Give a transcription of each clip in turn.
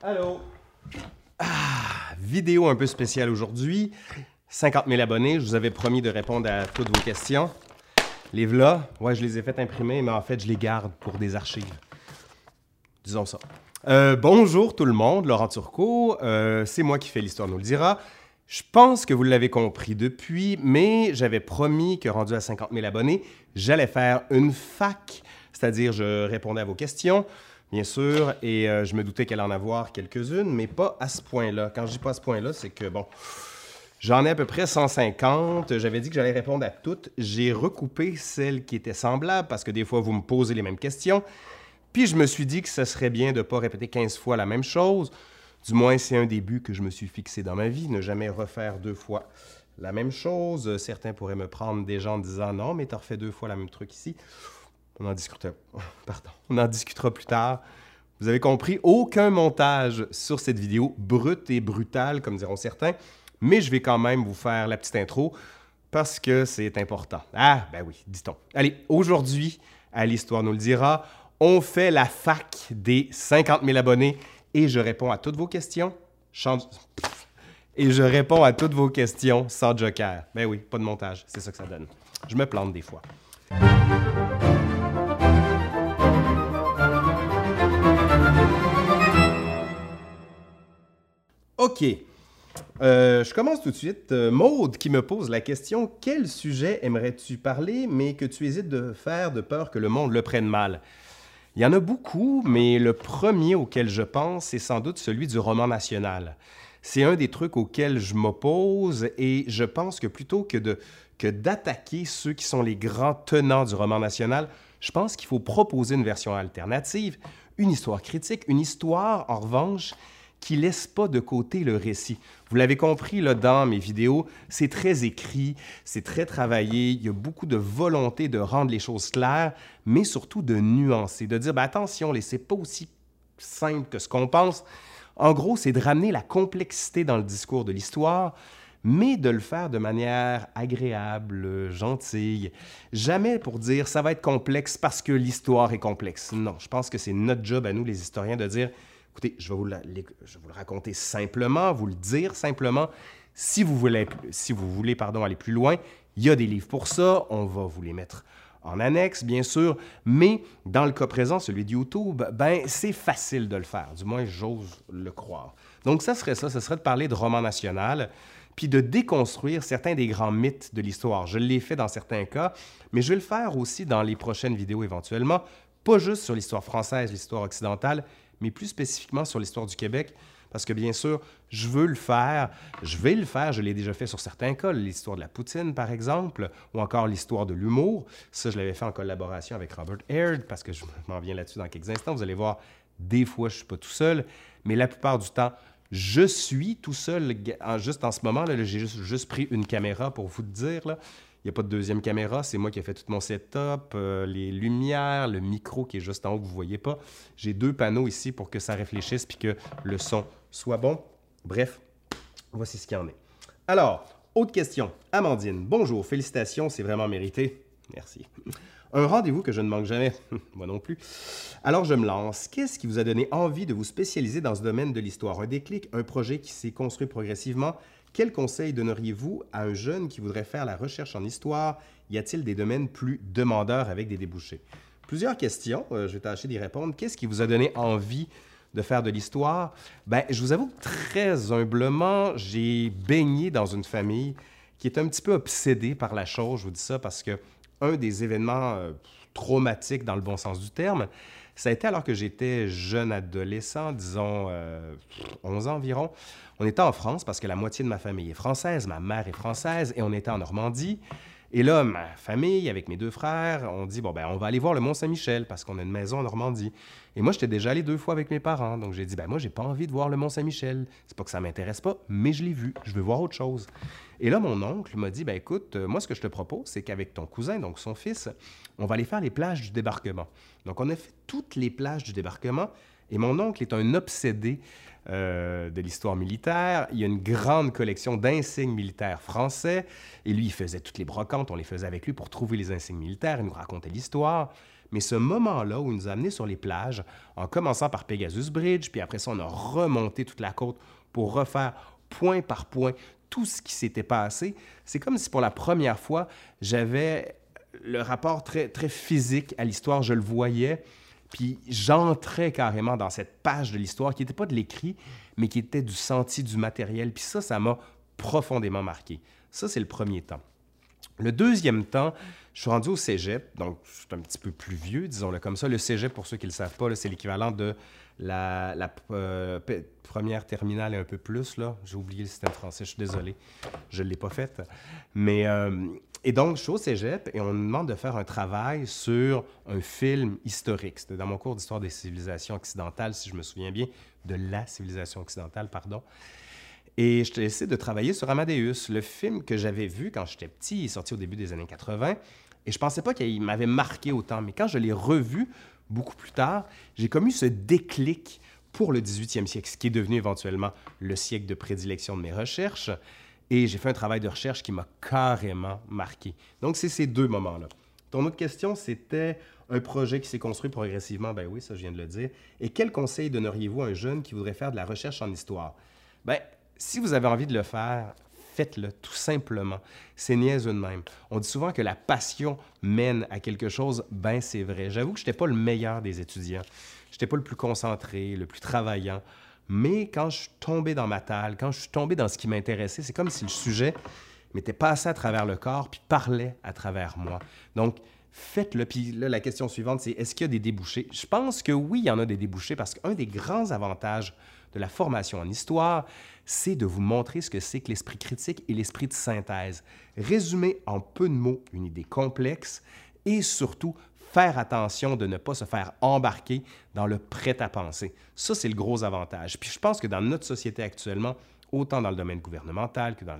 Allô? Ah, vidéo un peu spéciale aujourd'hui. 50 000 abonnés. Je vous avais promis de répondre à toutes vos questions. Les v'là, ouais, je les ai fait imprimer, mais en fait, je les garde pour des archives. Disons ça. Euh, bonjour tout le monde, Laurent Turcot. Euh, c'est moi qui fais l'histoire nous le dira. Je pense que vous l'avez compris depuis, mais j'avais promis que rendu à 50 000 abonnés, j'allais faire une fac, c'est-à-dire je répondais à vos questions, bien sûr, et euh, je me doutais qu'elle en avoir quelques-unes, mais pas à ce point-là. Quand je dis pas à ce point-là, c'est que bon, j'en ai à peu près 150. J'avais dit que j'allais répondre à toutes. J'ai recoupé celles qui étaient semblables parce que des fois vous me posez les mêmes questions. Puis je me suis dit que ce serait bien de ne pas répéter 15 fois la même chose. Du moins, c'est un début que je me suis fixé dans ma vie, ne jamais refaire deux fois la même chose. Certains pourraient me prendre des gens en disant non, mais tu as refait deux fois la même truc ici. On en discutera. Plus tard. Vous avez compris, aucun montage sur cette vidéo, brute et brutale, comme diront certains, mais je vais quand même vous faire la petite intro parce que c'est important. Ah, ben oui, dit-on. Allez, aujourd'hui, à l'Histoire nous le dira, on fait la fac des 50 000 abonnés et je réponds à toutes vos questions. Et je réponds à toutes vos questions sans joker. Ben oui, pas de montage, c'est ça que ça donne. Je me plante des fois. OK. Euh, je commence tout de suite. Euh, Maude qui me pose la question Quel sujet aimerais-tu parler, mais que tu hésites de faire de peur que le monde le prenne mal? Il y en a beaucoup, mais le premier auquel je pense, c'est sans doute celui du roman national. C'est un des trucs auxquels je m'oppose et je pense que plutôt que d'attaquer ceux qui sont les grands tenants du roman national, je pense qu'il faut proposer une version alternative, une histoire critique, une histoire, en revanche, qui laisse pas de côté le récit. Vous l'avez compris là, dans mes vidéos, c'est très écrit, c'est très travaillé, il y a beaucoup de volonté de rendre les choses claires, mais surtout de nuancer, de dire ben, attention, c'est pas aussi simple que ce qu'on pense. En gros, c'est de ramener la complexité dans le discours de l'histoire, mais de le faire de manière agréable, gentille. Jamais pour dire ça va être complexe parce que l'histoire est complexe. Non, je pense que c'est notre job à nous, les historiens, de dire Écoutez, je vais, vous le raconter simplement, vous le dire simplement. Si vous voulez, si vous voulez aller plus loin, il y a des livres pour ça. On va vous les mettre en annexe, bien sûr. Mais dans le cas présent, celui de YouTube, ben, c'est facile de le faire. Du moins, j'ose le croire. Donc, ça serait ça. Ce serait de parler de roman national puis de déconstruire certains des grands mythes de l'histoire. Je l'ai fait dans certains cas, mais je vais le faire aussi dans les prochaines vidéos éventuellement, pas juste sur l'histoire française, l'histoire occidentale, mais plus spécifiquement sur l'histoire du Québec. Parce que bien sûr, je veux le faire, je vais le faire, je l'ai déjà fait sur certains cas, l'histoire de la poutine par exemple, ou encore l'histoire de l'humour. Ça, je l'avais fait en collaboration avec Robert Aird, parce que je m'en viens là-dessus dans quelques instants. Vous allez voir, des fois, je suis pas tout seul, mais la plupart du temps, je suis tout seul. Juste en ce moment, j'ai juste, juste, pris une caméra pour vous dire. Là. Il n'y a pas de deuxième caméra, c'est moi qui ai fait tout mon setup, euh, les lumières, le micro qui est juste en haut que vous ne voyez pas. J'ai deux panneaux ici pour que ça réfléchisse puis que le son soit bon. Bref, voici ce qu'il y en est. Alors, autre question. Amandine, bonjour, félicitations, c'est vraiment mérité. Merci. Un rendez-vous que je ne manque jamais, moi non plus. Alors je me lance. Qu'est-ce qui vous a donné envie de vous spécialiser dans ce domaine de l'histoire? Un déclic, un projet qui s'est construit progressivement? Quel conseil donneriez-vous à un jeune qui voudrait faire la recherche en histoire? Y a-t-il des domaines plus demandeurs avec des débouchés? Plusieurs questions, euh, je vais tâcher d'y répondre. Qu'est-ce qui vous a donné envie de faire de l'histoire? Ben, je vous avoue très humblement, j'ai baigné dans une famille qui est un petit peu obsédée par la chose. Je vous dis ça parce que un des événements euh, traumatiques dans le bon sens du terme, ça a été alors que j'étais jeune adolescent, disons 11 euh, ans environ. On était en France parce que la moitié de ma famille est française, ma mère est française, et on était en Normandie. Et là, ma famille, avec mes deux frères, on dit, bon, ben, on va aller voir le Mont-Saint-Michel parce qu'on a une maison en Normandie. Et moi, j'étais déjà allé deux fois avec mes parents. Donc, j'ai dit, ben, moi, j'ai pas envie de voir le Mont-Saint-Michel. C'est pas que ça m'intéresse pas, mais je l'ai vu. Je veux voir autre chose. Et là, mon oncle m'a dit, ben, écoute, euh, moi, ce que je te propose, c'est qu'avec ton cousin, donc son fils, on va aller faire les plages du débarquement. Donc, on a fait toutes les plages du débarquement. Et mon oncle est un obsédé euh, de l'histoire militaire. Il a une grande collection d'insignes militaires français. Et lui, il faisait toutes les brocantes. On les faisait avec lui pour trouver les insignes militaires. Il nous racontait l'histoire. Mais ce moment-là où il nous a sur les plages, en commençant par Pegasus Bridge, puis après ça, on a remonté toute la côte pour refaire point par point tout ce qui s'était passé, c'est comme si pour la première fois, j'avais le rapport très, physique à l'histoire, je le voyais, puis j'entrais carrément dans cette page de l'histoire qui n'était pas de l'écrit, mais qui était du senti, du matériel. Puis ça, ça m'a profondément marqué. Ça, c'est le premier temps. Le deuxième temps, je suis rendu au cégep, donc suis un petit peu plus vieux, disons-le comme ça. Le cégep, pour ceux qui ne le savent pas, c'est l'équivalent de la, euh, première terminale et un peu plus. là. J'ai oublié le système français, je suis désolé, je ne l'ai pas fait. Mais, euh, et donc, je suis au cégep et on me demande de faire un travail sur un film historique. C'était dans mon cours d'histoire des civilisations occidentales, si je me souviens bien, de la civilisation occidentale, pardon. Et je essayé de travailler sur Amadeus, le film que j'avais vu quand j'étais petit, il est sorti au début des années 80. Et je pensais pas qu'il m'avait marqué autant. Mais quand je l'ai revu beaucoup plus tard, j'ai comme eu ce déclic pour le 18e siècle, ce qui est devenu éventuellement le siècle de prédilection de mes recherches. Et j'ai fait un travail de recherche qui m'a carrément marqué. Donc, c'est ces deux moments-là. Ton autre question, c'était un projet qui s'est construit progressivement. Ben oui, ça, je viens de le dire. Et quel conseil donneriez-vous à un jeune qui voudrait faire de la recherche en histoire? Ben, si vous avez envie de le faire, faites-le tout simplement. C'est niaiseux de même. On dit souvent que la passion mène à quelque chose. Ben, c'est vrai. J'avoue que je n'étais pas le meilleur des étudiants. Je n'étais pas le plus concentré, le plus travaillant. Mais quand je suis tombé dans ma talle, quand je suis tombé dans ce qui m'intéressait, c'est comme si le sujet m'était passé à travers le corps puis parlait à travers moi. Donc, faites-le. Puis là, la question suivante, c'est est-ce qu'il y a des débouchés? Je pense que oui, il y en a des débouchés parce qu'un des grands avantages de la formation en histoire, c'est de vous montrer ce que c'est que l'esprit critique et l'esprit de synthèse. Résumer en peu de mots une idée complexe et surtout faire attention de ne pas se faire embarquer dans le prêt-à-penser. Ça, c'est le gros avantage. Puis je pense que dans notre société actuellement, autant dans le domaine gouvernemental que dans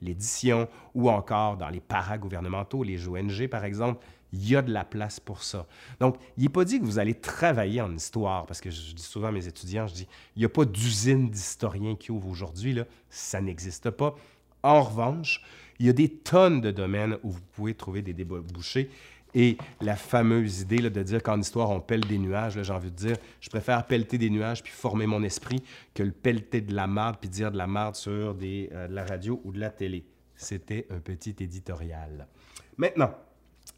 l'édition ou encore dans les paragouvernementaux, les ONG par exemple, il y a de la place pour ça. Donc, il n'est pas dit que vous allez travailler en histoire, parce que je dis souvent à mes étudiants, je dis, il n'y a pas d'usine d'historiens qui ouvre aujourd'hui, là. ça n'existe pas. En revanche, il y a des tonnes de domaines où vous pouvez trouver des débouchés. Et la fameuse idée de dire qu'en histoire, on pèle des nuages, j'ai envie de dire, je préfère pelleter des nuages puis former mon esprit que le pelleter de la marde puis dire de la marde sur euh, de la radio ou de la télé. C'était un petit éditorial. Maintenant,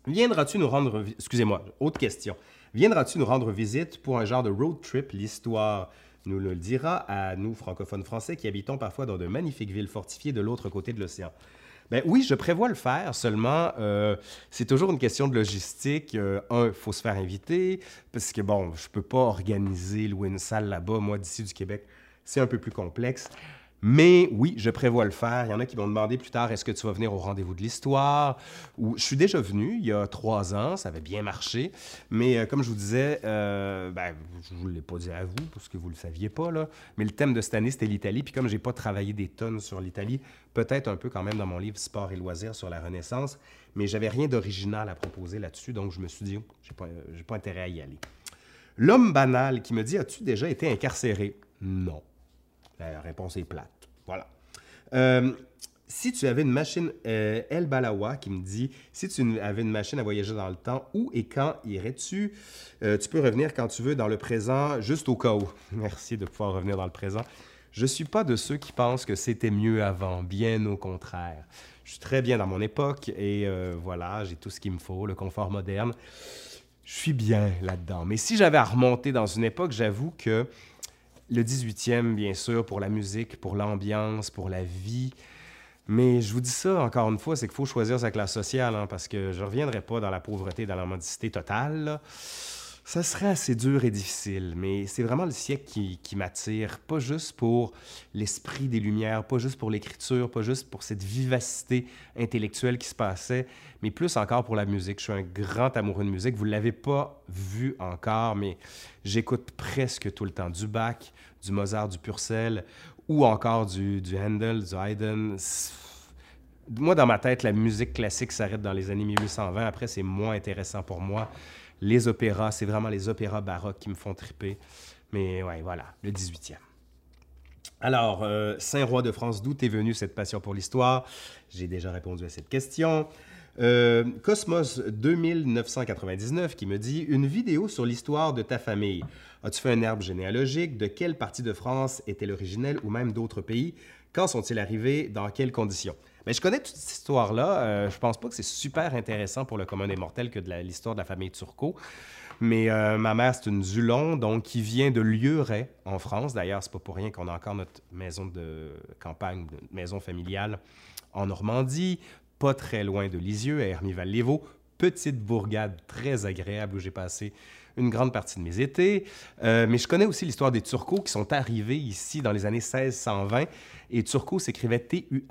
Viendras-tu nous rendre... Excusez-moi, autre question. Viendras-tu nous rendre visite pour un genre de road trip? L'histoire nous le dira à nous, francophones français, qui habitons parfois dans de magnifiques villes fortifiées de l'autre côté de l'océan. Ben oui, je prévois le faire, seulement euh, c'est toujours une question de logistique. Euh, un, il faut se faire inviter, parce que bon, je peux pas organiser, louer une salle là-bas. Moi, d'ici du Québec, c'est un peu plus complexe. Mais oui, je prévois le faire. Il y en a qui vont demander plus tard est-ce que tu vas venir au rendez-vous de l'histoire? Je suis déjà venu il y a trois ans, ça avait bien marché. Mais euh, comme je vous disais, euh, ben, je ne vous l'ai pas dit à vous parce que vous ne le saviez pas. Mais le thème de cette année c'était l'Italie. Puis comme j'ai pas travaillé des tonnes sur l'Italie, peut-être un peu quand même dans mon livre Sport et loisirs sur la Renaissance, mais j'avais rien d'original à proposer là-dessus, donc je me suis dit j'ai pas, pas intérêt à y aller. L'homme banal qui me dit As-tu déjà été incarcéré Non. La réponse est plate. Voilà. Euh, si tu avais une machine, euh, El Balawa qui me dit, si tu avais une machine à voyager dans le temps, où et quand irais-tu? Euh, tu peux revenir quand tu veux dans le présent, juste au cas où. Merci de pouvoir revenir dans le présent. Je ne suis pas de ceux qui pensent que c'était mieux avant, bien au contraire. Je suis très bien dans mon époque et voilà, j'ai tout ce qu'il me faut, le confort moderne. Je suis bien là-dedans. Mais si j'avais à remonter dans une époque, j'avoue que le 18e, bien sûr, pour la musique, pour l'ambiance, pour la vie. Mais je vous dis ça encore une fois, c'est qu'il faut choisir sa classe sociale, hein, parce que je ne reviendrai pas dans la pauvreté, dans la mendicité totale. Ça serait assez dur et difficile, mais c'est vraiment le siècle qui, m'attire, pas juste pour l'esprit des Lumières, pas juste pour l'écriture, pas juste pour cette vivacité intellectuelle qui se passait, mais plus encore pour la musique. Je suis un grand amoureux de musique. Vous ne l'avez pas vu encore, mais j'écoute presque tout le temps du Bach, du Mozart, du Purcell, ou encore du, du Handel, du Haydn. Moi, dans ma tête, la musique classique s'arrête dans les années 1820. Après, c'est moins intéressant pour moi les opéras, c'est vraiment les opéras baroques qui me font triper. Mais ouais, voilà, le 18e. Alors, euh, Saint-Roi de France, d'où est venue cette passion pour l'histoire? J'ai déjà répondu à cette question. Euh, Cosmos 2999 qui me dit Une vidéo sur l'histoire de ta famille. As-tu fait un arbre généalogique? De quelle partie de France est-elle originelle ou même d'autres pays? Quand sont-ils arrivés? Dans quelles conditions mais je connais toute cette histoire-là. Euh, je pense pas que c'est super intéressant pour le commun des mortels que de l'histoire de la famille Turcot. Mais euh, ma mère, c'est une Zulon, donc qui vient de Lieuret, en France. D'ailleurs, c'est pas pour rien qu'on a encore notre maison de campagne, notre maison familiale en Normandie, pas très loin de Lisieux, à Hermival-Lévaux. Petite bourgade très agréable où j'ai passé une grande partie de mes étés. Euh, mais je connais aussi l'histoire des Turcos qui sont arrivés ici dans les années 1620 et turco s'écrivait T-U-R-C-A-U-L-T.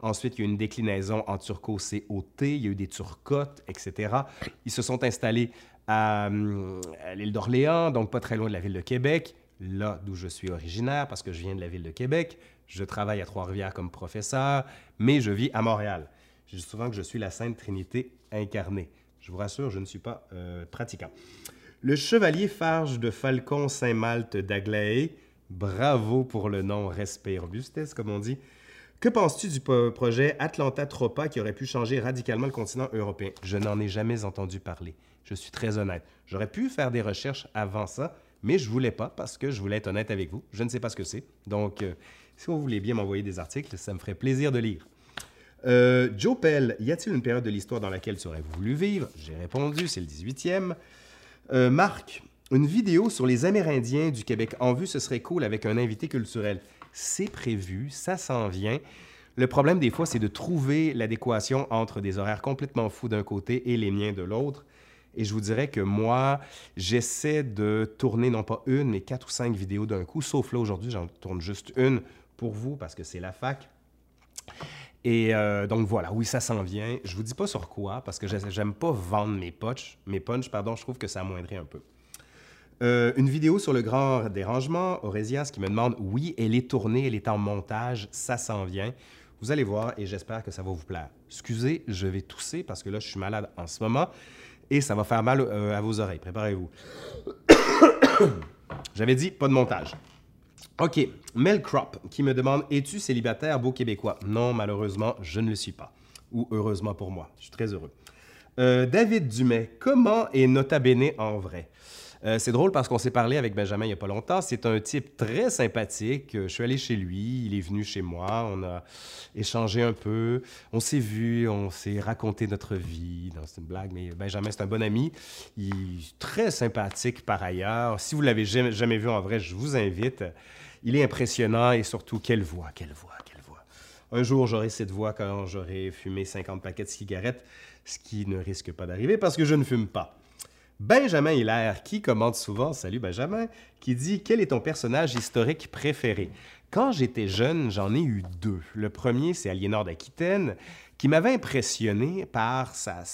Ensuite, il y a eu une déclinaison en turco C-O-T. Il y a eu des turcotes, etc. Ils se sont installés à, l'île d'Orléans, donc pas très loin de la ville de Québec, là d'où je suis originaire, parce que je viens de la ville de Québec. Je travaille à Trois-Rivières comme professeur, mais je vis à Montréal. Je dis souvent que je suis la Sainte Trinité incarnée. Je vous rassure, je ne suis pas euh, pratiquant. Le chevalier Farge de Falcon Saint-Malte d'Aglaé Bravo pour le nom Respect Robustesse, comme on dit. Que penses-tu du projet Atlanta Tropa qui aurait pu changer radicalement le continent européen? Je n'en ai jamais entendu parler. Je suis très honnête. J'aurais pu faire des recherches avant ça, mais je voulais pas parce que je voulais être honnête avec vous. Je ne sais pas ce que c'est. Donc, euh, si vous voulez bien m'envoyer des articles, ça me ferait plaisir de lire. Euh, Joe Pell, y a-t-il une période de l'histoire dans laquelle tu aurais voulu vivre? J'ai répondu, c'est le 18e. Euh, Marc, une vidéo sur les Amérindiens du Québec en vue, ce serait cool avec un invité culturel. C'est prévu, ça s'en vient. Le problème des fois, c'est de trouver l'adéquation entre des horaires complètement fous d'un côté et les miens de l'autre. Et je vous dirais que moi, j'essaie de tourner non pas une, mais quatre ou cinq vidéos d'un coup, sauf là aujourd'hui, j'en tourne juste une pour vous parce que c'est la fac. Et euh, donc voilà, oui, ça s'en vient. Je vous dis pas sur quoi parce que j'aime pas vendre mes punch, mes punch, pardon, je trouve que ça amoindrait un peu. Euh, une vidéo sur le grand dérangement, Orésias qui me demande oui, elle est tournée, elle est en montage, ça s'en vient. Vous allez voir et j'espère que ça va vous plaire. Excusez, je vais tousser parce que là, je suis malade en ce moment et ça va faire mal euh, à vos oreilles. Préparez-vous. J'avais dit pas de montage. OK, Mel Crop qui me demande Es-tu célibataire, beau québécois? Non, malheureusement, je ne le suis pas. Ou heureusement pour moi, je suis très heureux. Euh, David Dumais, comment est Nota Bene en vrai? Euh, c'est drôle parce qu'on s'est parlé avec Benjamin il n'y a pas longtemps. C'est un type très sympathique. Je suis allé chez lui, il est venu chez moi, on a échangé un peu, on s'est vu, on s'est raconté notre vie. C'est une blague, mais Benjamin, c'est un bon ami. Il est très sympathique par ailleurs. Si vous l'avez jamais vu en vrai, je vous invite. Il est impressionnant et surtout, quelle voix, quelle voix, quelle voix. Un jour, j'aurai cette voix quand j'aurai fumé 50 paquets de cigarettes, ce qui ne risque pas d'arriver parce que je ne fume pas. Benjamin Hilaire, qui commente souvent, salut Benjamin, qui dit Quel est ton personnage historique préféré Quand j'étais jeune, j'en ai eu deux. Le premier, c'est Aliénor d'Aquitaine, qui m'avait impressionné par sa,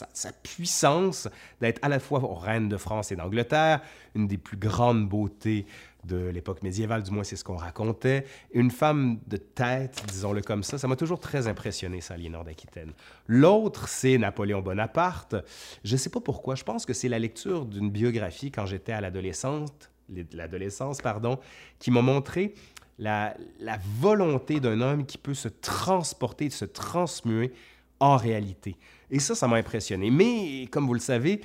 puissance d'être à la fois reine de France et d'Angleterre, une des plus grandes beautés de l'époque médiévale, du moins c'est ce qu'on racontait. Une femme de tête, disons-le comme ça, ça m'a toujours très impressionné, ça, Aliénor d'Aquitaine. L'autre, c'est Napoléon Bonaparte. Je ne sais pas pourquoi, je pense que c'est la lecture d'une biographie quand j'étais à l'adolescence, l'adolescence, pardon, qui m'a montré la, la volonté d'un homme qui peut se transporter, se transmuer en réalité. Et ça, ça m'a impressionné. Mais, comme vous le savez,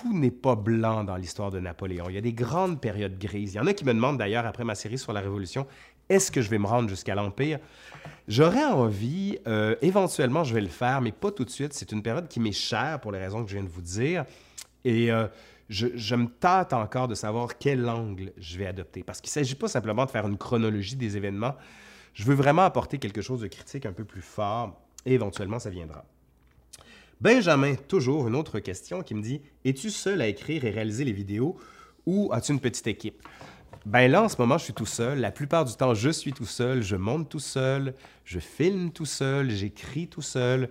tout n'est pas blanc dans l'histoire de Napoléon. Il y a des grandes périodes grises. Il y en a qui me demandent d'ailleurs, après ma série sur la Révolution, est-ce que je vais me rendre jusqu'à l'Empire? J'aurais envie, euh, éventuellement je vais le faire, mais pas tout de suite. C'est une période qui m'est chère pour les raisons que je viens de vous dire. Et euh, je, je, me tâte encore de savoir quel angle je vais adopter. Parce qu'il ne s'agit pas simplement de faire une chronologie des événements. Je veux vraiment apporter quelque chose de critique un peu plus fort et éventuellement ça viendra. Benjamin, toujours une autre question qui me dit Es-tu seul à écrire et réaliser les vidéos ou as-tu une petite équipe? Ben là, en ce moment, je suis tout seul. La plupart du temps, je suis tout seul. Je monte tout seul. Je filme tout seul. J'écris tout seul.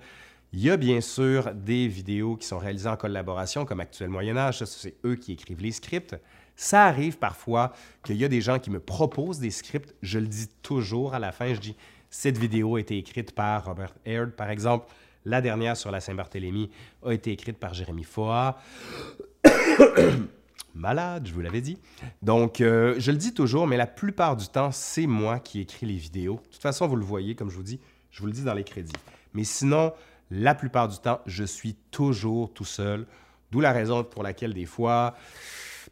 Il y a bien sûr des vidéos qui sont réalisées en collaboration, comme Actuel Moyen-Âge. C'est eux qui écrivent les scripts. Ça arrive parfois qu'il y a des gens qui me proposent des scripts. Je le dis toujours à la fin. Je dis Cette vidéo a été écrite par Robert Aird, par exemple. La dernière sur la Saint-Barthélemy a été écrite par Jérémy Foa. Malade, je vous l'avais dit. Donc, euh, je le dis toujours, mais la plupart du temps, c'est moi qui écris les vidéos. De toute façon, vous le voyez, comme je vous dis, je vous le dis dans les crédits. Mais sinon, La plupart du temps, je suis toujours tout seul, d'où la raison pour laquelle des fois,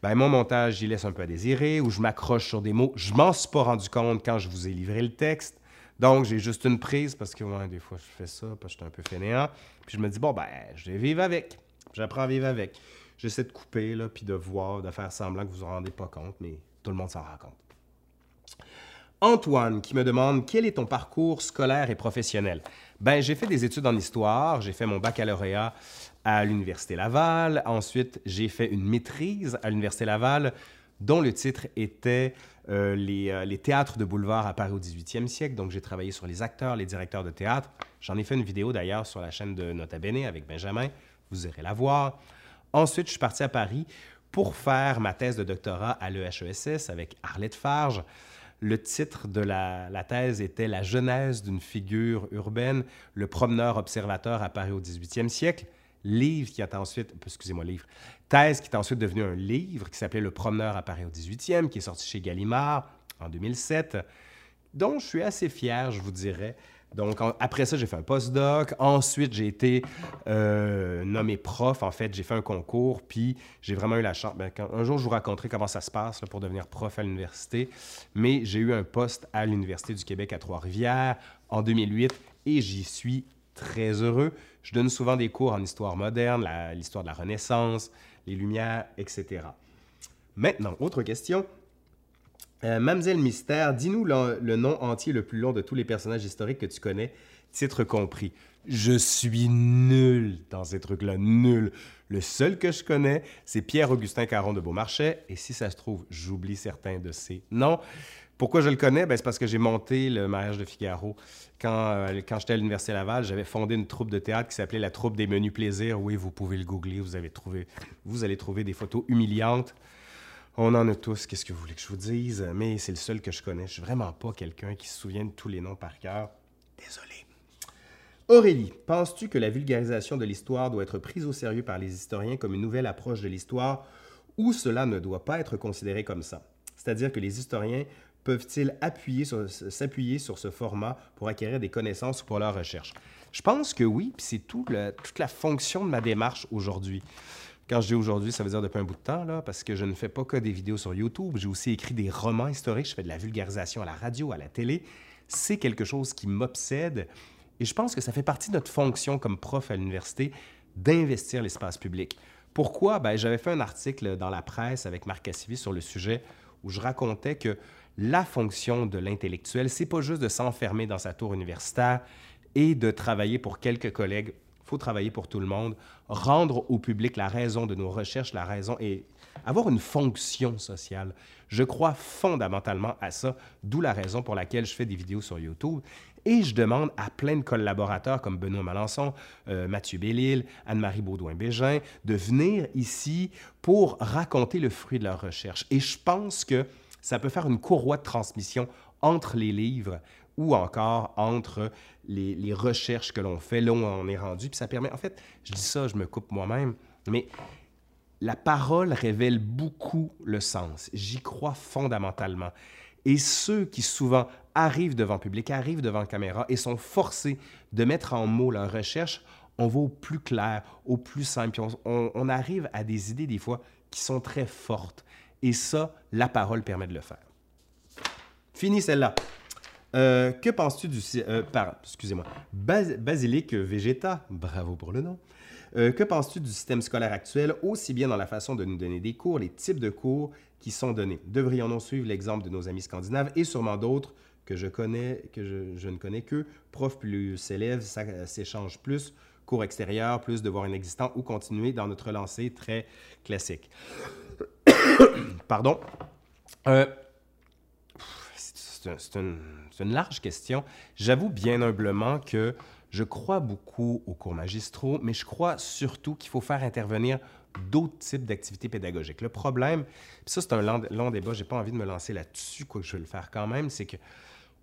ben, mon montage, j'y laisse un peu à désirer ou je m'accroche sur des mots. Je m'en suis pas rendu compte quand je vous ai livré le texte. Donc, j'ai juste une prise parce que des fois, je fais ça parce que je suis un peu fainéant. Puis je me dis, bon, ben, je vais vivre avec. J'apprends à vivre avec. J'essaie de couper, là, puis de voir, de faire semblant que vous vous en rendez pas compte, mais tout le monde s'en rend compte. Antoine qui me demande quel est ton parcours scolaire et professionnel? Ben, j'ai fait des études en histoire, j'ai fait mon baccalauréat à l'Université Laval. Ensuite, j'ai fait une maîtrise à l'Université Laval dont le titre était euh, euh, les, théâtres de boulevard à Paris au 18e siècle. Donc, j'ai travaillé sur les acteurs, les directeurs de théâtre. J'en ai fait une vidéo d'ailleurs sur la chaîne de Nota Bene avec Benjamin. Vous irez la voir. Ensuite, je suis parti à Paris pour faire ma thèse de doctorat à l'EHESS avec Arlette Farge. Le titre de la, la, thèse était La genèse d'une figure urbaine, le promeneur observateur à Paris au 18e siècle livre qui a ensuite, excusez-moi, livre, thèse qui est ensuite devenu un livre qui s'appelait Le promeneur à Paris au 18e, qui est sorti chez Gallimard en 2007, dont je suis assez fier, je vous dirais. Donc, après ça, j'ai fait un postdoc. Ensuite, j'ai été euh, nommé prof. En fait, j'ai fait un concours, puis j'ai vraiment eu la chance. Ben, un jour, je vous raconterai comment ça se passe pour devenir prof à l'université. Mais j'ai eu un poste à l'Université du Québec à Trois-Rivières en 2008 et j'y suis très heureux. Je donne souvent des cours en histoire moderne, l'histoire de la Renaissance, les Lumières, etc. Maintenant, autre question. Euh, Mamselle Mystère, dis-nous le, nom entier le plus long de tous les personnages historiques que tu connais, titre compris. Je suis nul dans ces trucs-là, nul. Le seul que je connais, c'est Pierre-Augustin Caron de Beaumarchais, et si ça se trouve, j'oublie certains de ces noms. Pourquoi je le connais? Ben, c'est parce que j'ai monté le mariage de Figaro. Quand, euh, quand j'étais à l'Université Laval, j'avais fondé une troupe de théâtre qui s'appelait la troupe des menus plaisirs. Oui, vous pouvez le googler, vous, avez trouvé, allez trouver des photos humiliantes. On en a tous, qu'est-ce que vous voulez que je vous dise? Mais c'est le seul que je connais. Je suis vraiment pas quelqu'un qui se souvient de tous les noms par cœur. Désolé. Aurélie, penses-tu que la vulgarisation de l'histoire doit être prise au sérieux par les historiens comme une nouvelle approche de l'histoire ou cela ne doit pas être considéré comme ça? C'est-à-dire que les historiens peuvent-ils s'appuyer sur ce format pour acquérir des connaissances ou pour leur recherche? Je pense que oui, puis c'est tout toute la fonction de ma démarche aujourd'hui. Quand je dis aujourd'hui, ça veut dire depuis un bout de temps, là, parce que je ne fais pas que des vidéos sur YouTube. J'ai aussi écrit des romans historiques. Je fais de la vulgarisation à la radio, à la télé. C'est quelque chose qui m'obsède. Et je pense que ça fait partie de notre fonction comme prof à l'université d'investir l'espace public. Pourquoi? Ben, J'avais fait un article dans la presse avec Marc Cassivi sur le sujet où je racontais que la fonction de l'intellectuel, c'est pas juste de s'enfermer dans sa tour universitaire et de travailler pour quelques collègues. Il faut travailler pour tout le monde, rendre au public la raison de nos recherches, la raison et avoir une fonction sociale. Je crois fondamentalement à ça, d'où la raison pour laquelle je fais des vidéos sur YouTube. Et je demande à plein de collaborateurs comme Benoît Malençon, euh, Mathieu Bellil, Anne-Marie Baudouin-Bégin, de venir ici pour raconter le fruit de leur recherche. Et je pense que ça peut faire une courroie de transmission entre les livres ou encore entre les, recherches que l'on fait, là où on est rendu. Puis ça permet, en fait, je dis ça, je me coupe moi-même, mais la parole révèle beaucoup le sens. J'y crois fondamentalement. Et ceux qui souvent arrivent devant public, arrivent devant caméra et sont forcés de mettre en mots leur recherche, on va au plus clair, au plus simple. on arrive à des idées des fois qui sont très fortes. Et ça, la parole permet de le faire. Fini celle-là. Euh, que penses-tu du... Euh, excusez-moi. basilic Vegeta, bravo pour le nom. Euh, que penses-tu du système scolaire actuel, aussi bien dans la façon de nous donner des cours, les types de cours qui sont donnés? Devrions-nous suivre l'exemple de nos amis scandinaves et sûrement d'autres que je connais, que je, je ne connais que, prof plus élèves, ça s'échange plus, cours extérieurs, plus devoirs inexistants ou continuer dans notre lancée très classique. Pardon. Euh, c'est une, large question. J'avoue bien humblement que je crois beaucoup aux cours magistraux, mais je crois surtout qu'il faut faire intervenir d'autres types d'activités pédagogiques. Le problème, ça c'est un long, long débat, j'ai pas envie de me lancer là-dessus, je vais le faire quand même, c'est que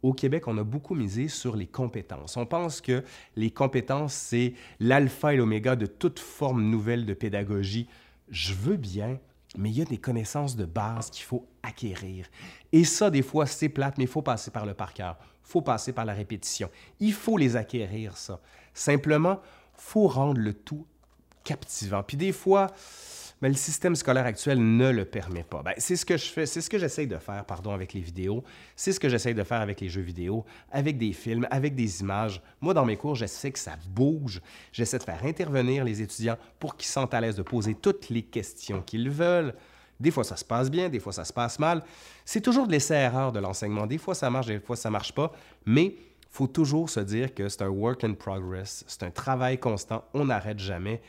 au Québec, on a beaucoup misé sur les compétences. On pense que les compétences, c'est l'alpha et l'oméga de toute forme nouvelle de pédagogie. Je veux bien, mais il y a des connaissances de base qu'il faut acquérir. Et ça, des fois, c'est plate, mais il faut passer par le par cœur. Il faut passer par la répétition. Il faut les acquérir, ça. Simplement, faut rendre le tout captivant. Puis des fois, mais le système scolaire actuel ne le permet pas. Ben, c'est ce que je fais, c'est ce que j'essaye de faire, pardon, avec les vidéos. C'est ce que j'essaye de faire avec les jeux vidéo, avec des films, avec des images. Moi, dans mes cours, j'essaie que ça bouge. J'essaie de faire intervenir les étudiants pour qu'ils sentent à l'aise de poser toutes les questions qu'ils veulent. Des fois, ça se passe bien, des fois, ça se passe mal. C'est toujours de l'essai-erreur de l'enseignement. Des fois, ça marche, des fois, ça marche pas. Mais faut toujours se dire que c'est un work in progress, c'est un travail constant, on n'arrête jamais.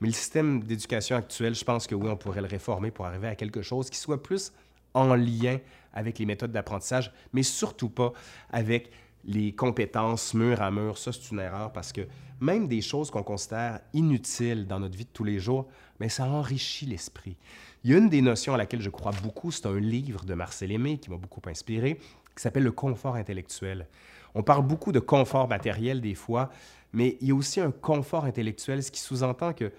Mais le système d'éducation actuel, je pense que oui, on pourrait le réformer pour arriver à quelque chose qui soit plus en lien avec les méthodes d'apprentissage, mais surtout pas avec les compétences mur à mur. Ça, c'est une erreur parce que même des choses qu'on considère inutiles dans notre vie de tous les jours, mais ça enrichit l'esprit. Il y a une des notions à laquelle je crois beaucoup, c'est un livre de Marcel Aimé qui m'a beaucoup inspiré, qui s'appelle Le confort intellectuel. On parle beaucoup de confort matériel des fois, mais il y a aussi un confort intellectuel, ce qui sous-entend que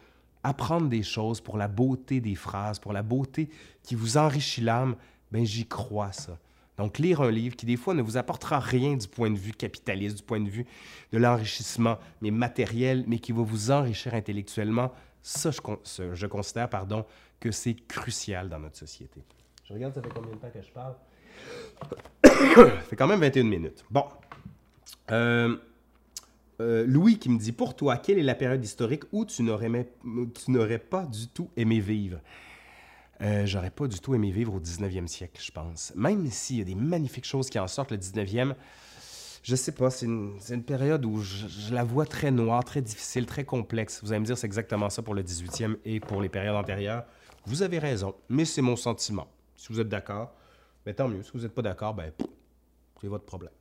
apprendre des choses pour la beauté des phrases, pour la beauté qui vous enrichit l'âme, ben j'y crois ça. Donc lire un livre qui des fois ne vous apportera rien du point de vue capitaliste, du point de vue de l'enrichissement, mais matériel, mais qui va vous enrichir intellectuellement, ça je, je considère pardon que c'est crucial dans notre société. Je regarde ça fait combien de temps que je parle? ça fait quand même 21 minutes. Bon. Euh, euh, Louis qui me dit Pour toi, quelle est la période historique où tu n'aurais pas du tout aimé vivre? Euh, J'aurais pas du tout aimé vivre au 19e siècle, je pense. Même s'il y a des magnifiques choses qui en sortent le 19e, je sais pas, c'est une, période où je, la vois très noire, très difficile, très complexe. Vous allez me dire, c'est exactement ça pour le 18e et pour les périodes antérieures. Vous avez raison, mais c'est mon sentiment. Si vous êtes d'accord, mais ben, tant mieux. Si vous n'êtes pas d'accord, ben, c'est votre problème.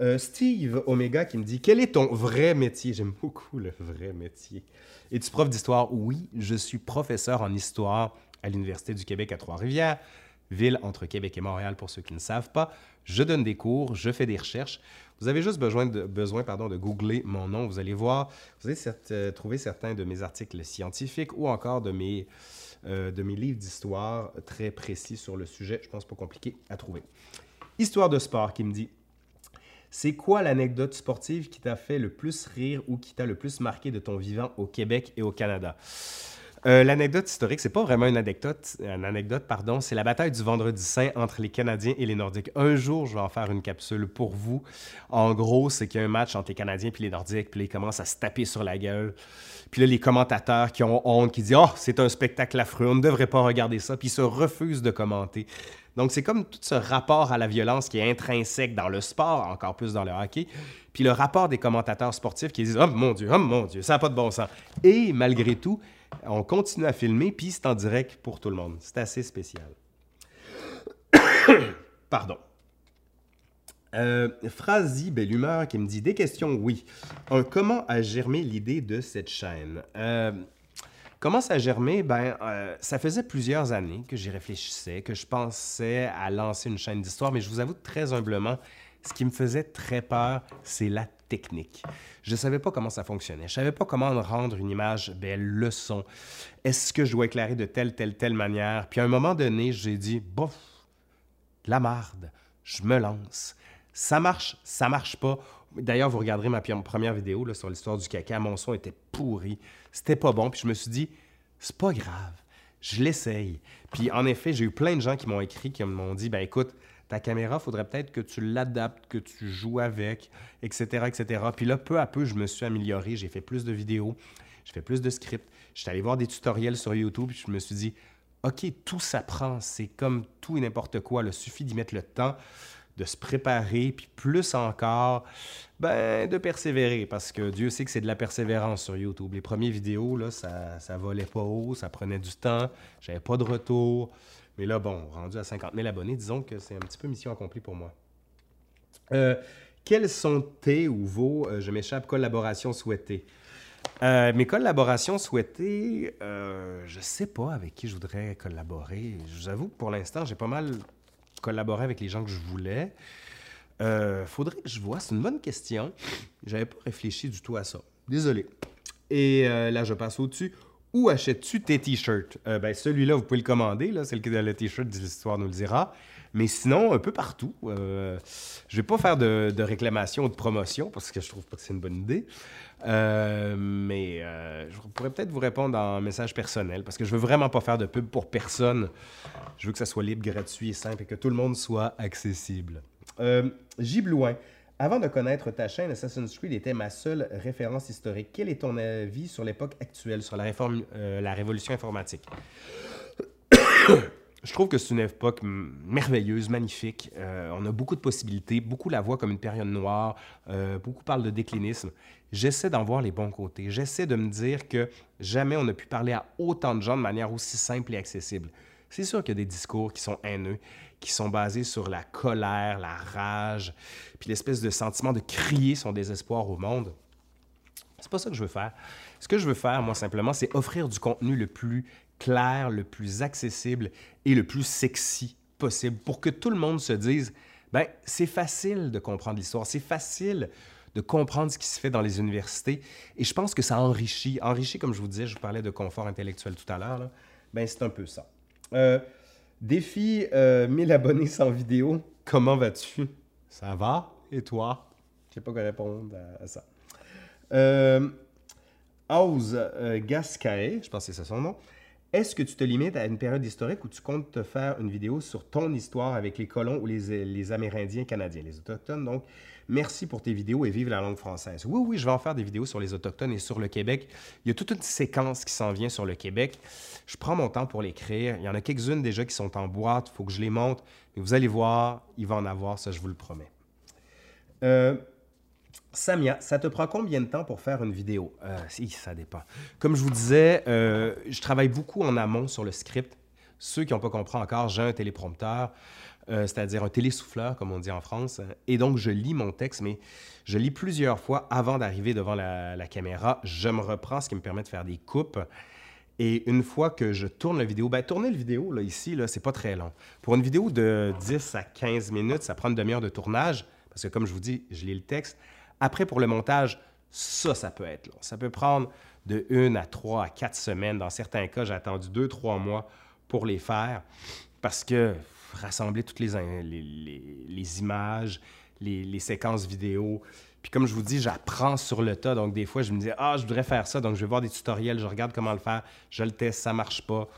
Euh, Steve Omega qui me dit Quel est ton vrai métier? J'aime beaucoup le vrai métier. Es-tu prof d'histoire? Oui, je suis professeur en histoire à l'Université du Québec à Trois-Rivières, ville entre Québec et Montréal pour ceux qui ne savent pas. Je donne des cours, je fais des recherches. Vous avez juste besoin de, besoin, pardon, de googler mon nom. Vous allez voir, vous allez euh, trouver certains de mes articles scientifiques ou encore de mes, euh, de mes livres d'histoire très précis sur le sujet. Je pense pas compliqué à trouver. Histoire de sport qui me dit c'est quoi l'anecdote sportive qui t'a fait le plus rire ou qui t'a le plus marqué de ton vivant au Québec et au Canada? Euh, l'anecdote historique, c'est pas vraiment une anecdote, une anecdote pardon, c'est la bataille du Vendredi Saint entre les Canadiens et les Nordiques. Un jour, je vais en faire une capsule pour vous. En gros, c'est qu'il y a un match entre les Canadiens et les Nordiques, puis ils commencent à se taper sur la gueule. Puis là, les commentateurs qui ont honte, qui disent Oh, c'est un spectacle affreux, on ne devrait pas regarder ça, puis ils se refusent de commenter. Donc, c'est comme tout ce rapport à la violence qui est intrinsèque dans le sport, encore plus dans le hockey. Puis le rapport des commentateurs sportifs qui disent Oh mon Dieu, oh mon Dieu, ça n'a pas de bon sens. Et malgré tout, on continue à filmer, puis c'est en direct pour tout le monde. C'est assez spécial. Pardon. Euh, belle humeur, qui me dit Des questions, oui. comment a germé l'idée de cette chaîne? Euh, Comment ça a germé? Ben, euh, ça faisait plusieurs années que j'y réfléchissais, que je pensais à lancer une chaîne d'histoire, mais je vous avoue très humblement, ce qui me faisait très peur, c'est la technique. Je ne savais pas comment ça fonctionnait. Je ne savais pas comment rendre une image belle, le son. Est-ce que je dois éclairer de telle, telle, telle manière? Puis à un moment donné, j'ai dit, bof, la marde, je me lance. Ça marche, ça marche pas. D'ailleurs, vous regarderez ma première vidéo là, sur l'histoire du caca. Mon son était pourri. C'était pas bon. Puis je me suis dit, c'est pas grave. Je l'essaye. Puis en effet, j'ai eu plein de gens qui m'ont écrit, qui m'ont dit, ben écoute, ta caméra, faudrait peut-être que tu l'adaptes, que tu joues avec, etc., etc. Puis là, peu à peu, je me suis amélioré. J'ai fait plus de vidéos, j'ai fait plus de scripts. J'étais allé voir des tutoriels sur YouTube, puis je me suis dit, OK, tout s'apprend. C'est comme tout et n'importe quoi. Il suffit d'y mettre le temps de se préparer, puis plus encore, ben, de persévérer, parce que Dieu sait que c'est de la persévérance sur YouTube. Les premières vidéos, là, ça, ça volait pas haut, ça prenait du temps, j'avais pas de retour. Mais là, bon, rendu à 50 000 abonnés, disons que c'est un petit peu mission accomplie pour moi. Euh, quelles sont tes ou vos, euh, je m'échappe, collaborations souhaitées? Euh, mes collaborations souhaitées, je sais pas avec qui je voudrais collaborer. Je vous avoue que pour l'instant, j'ai pas mal collaborer avec les gens que je voulais. Euh, faudrait que je vois. C'est une bonne question. J'avais pas réfléchi du tout à ça. Désolé. Et euh, là, je passe au-dessus. Où achètes-tu tes t-shirts? Euh, ben, celui-là, vous pouvez le commander. Là, c'est le, le t-shirt de l'histoire nous le dira. Mais sinon, un peu partout. Euh, je vais pas faire de, réclamation ou de promotion parce que je trouve pas que c'est une bonne idée. Euh, mais euh, je pourrais peut-être vous répondre en message personnel parce que je veux vraiment pas faire de pub pour personne. Je veux que ça soit libre, gratuit et simple et que tout le monde soit accessible. Euh, Loin. Avant de connaître ta chaîne, Assassin's Creed était ma seule référence historique. Quel est ton avis sur l'époque actuelle, sur la, euh, la révolution informatique? Je trouve que c'est une époque merveilleuse, magnifique. Euh, on a beaucoup de possibilités, beaucoup la voient comme une période noire, euh, beaucoup parlent de déclinisme. J'essaie d'en voir les bons côtés. J'essaie de me dire que jamais on n'a pu parler à autant de gens de manière aussi simple et accessible. C'est sûr qu'il y a des discours qui sont haineux, qui sont basés sur la colère, la rage, puis l'espèce de sentiment de crier son désespoir au monde. C'est pas ça que je veux faire. Ce que je veux faire, moi, simplement, c'est offrir du contenu le plus clair, le plus accessible et le plus sexy possible pour que tout le monde se dise ben c'est facile de comprendre l'histoire, c'est facile de comprendre ce qui se fait dans les universités et je pense que ça enrichit, enrichit comme je vous disais, je vous parlais de confort intellectuel tout à l'heure, ben c'est un peu ça. Euh, Défi 1000 euh, abonnés sans vidéo. Comment vas-tu? Ça va? Et toi? Je sais pas quoi répondre à, ça. Euh, Oz euh, je pense que c'est son nom. Est-ce que tu te limites à une période historique ou tu comptes te faire une vidéo sur ton histoire avec les colons ou les, les Amérindiens canadiens, les Autochtones? Donc, Merci pour tes vidéos et vive la langue française. Oui, oui, je vais en faire des vidéos sur les Autochtones et sur le Québec. Il y a toute une séquence qui s'en vient sur le Québec. Je prends mon temps pour l'écrire. Il y en a quelques-unes déjà qui sont en boîte. Il faut que je les monte. Mais vous allez voir, il va en avoir, ça, je vous le promets. Euh, Samia, ça te prend combien de temps pour faire une vidéo? Euh, ça dépend. Comme je vous disais, euh, je travaille beaucoup en amont sur le script. Ceux qui n'ont pas compris encore, j'ai un téléprompteur. Euh, c'est-à-dire un télésouffleur, comme on dit en France. Et donc, je lis mon texte, mais je lis plusieurs fois avant d'arriver devant la, caméra. Je me reprends, ce qui me permet de faire des coupes. Et une fois que je tourne la vidéo, ben, tourner la vidéo, là, ici, là, c'est pas très long. Pour une vidéo de 10 à 15 minutes, ça prend une demi-heure de tournage, parce que comme je vous dis, je lis le texte. Après, pour le montage, ça, ça peut être long. Ça peut prendre de 1 à 3 à 4 semaines. Dans certains cas, j'ai attendu 2-3 mois pour les faire, parce que rassembler toutes les, images, les, séquences vidéo. Puis comme je vous dis, j'apprends sur le tas. Donc des fois, je me dis, ah, je voudrais faire ça. Donc je vais voir des tutoriels, je regarde comment le faire, je le teste, ça marche pas.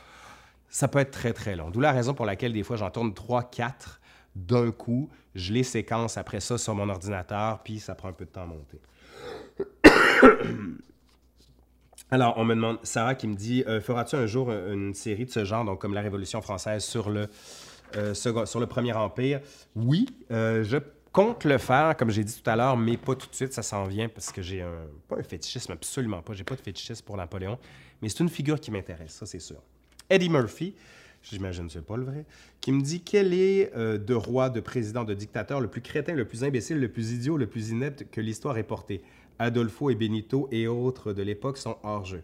Ça peut être très, très long. D'où la raison pour laquelle des fois, j'en tourne 3, 4 d'un coup. Je les séquence après ça sur mon ordinateur, puis ça prend un peu de temps à monter. Alors, on me demande, Sarah qui me dit, euh, feras-tu un jour une série de ce genre, donc comme la Révolution française, sur le euh, sur le Premier Empire? Oui, euh, je compte le faire, comme j'ai dit tout à l'heure, mais pas tout de suite, ça s'en vient parce que j'ai un, pas un fétichisme, absolument pas. J'ai pas de fétichisme pour Napoléon, mais c'est une figure qui m'intéresse, ça c'est sûr. Eddie Murphy, j'imagine c'est pas le vrai, qui me dit quel est euh, de roi, de président, de dictateur le plus crétin, le plus imbécile, le plus idiot, le plus inepte que l'histoire ait porté. Adolfo et Benito et autres de l'époque sont hors jeu.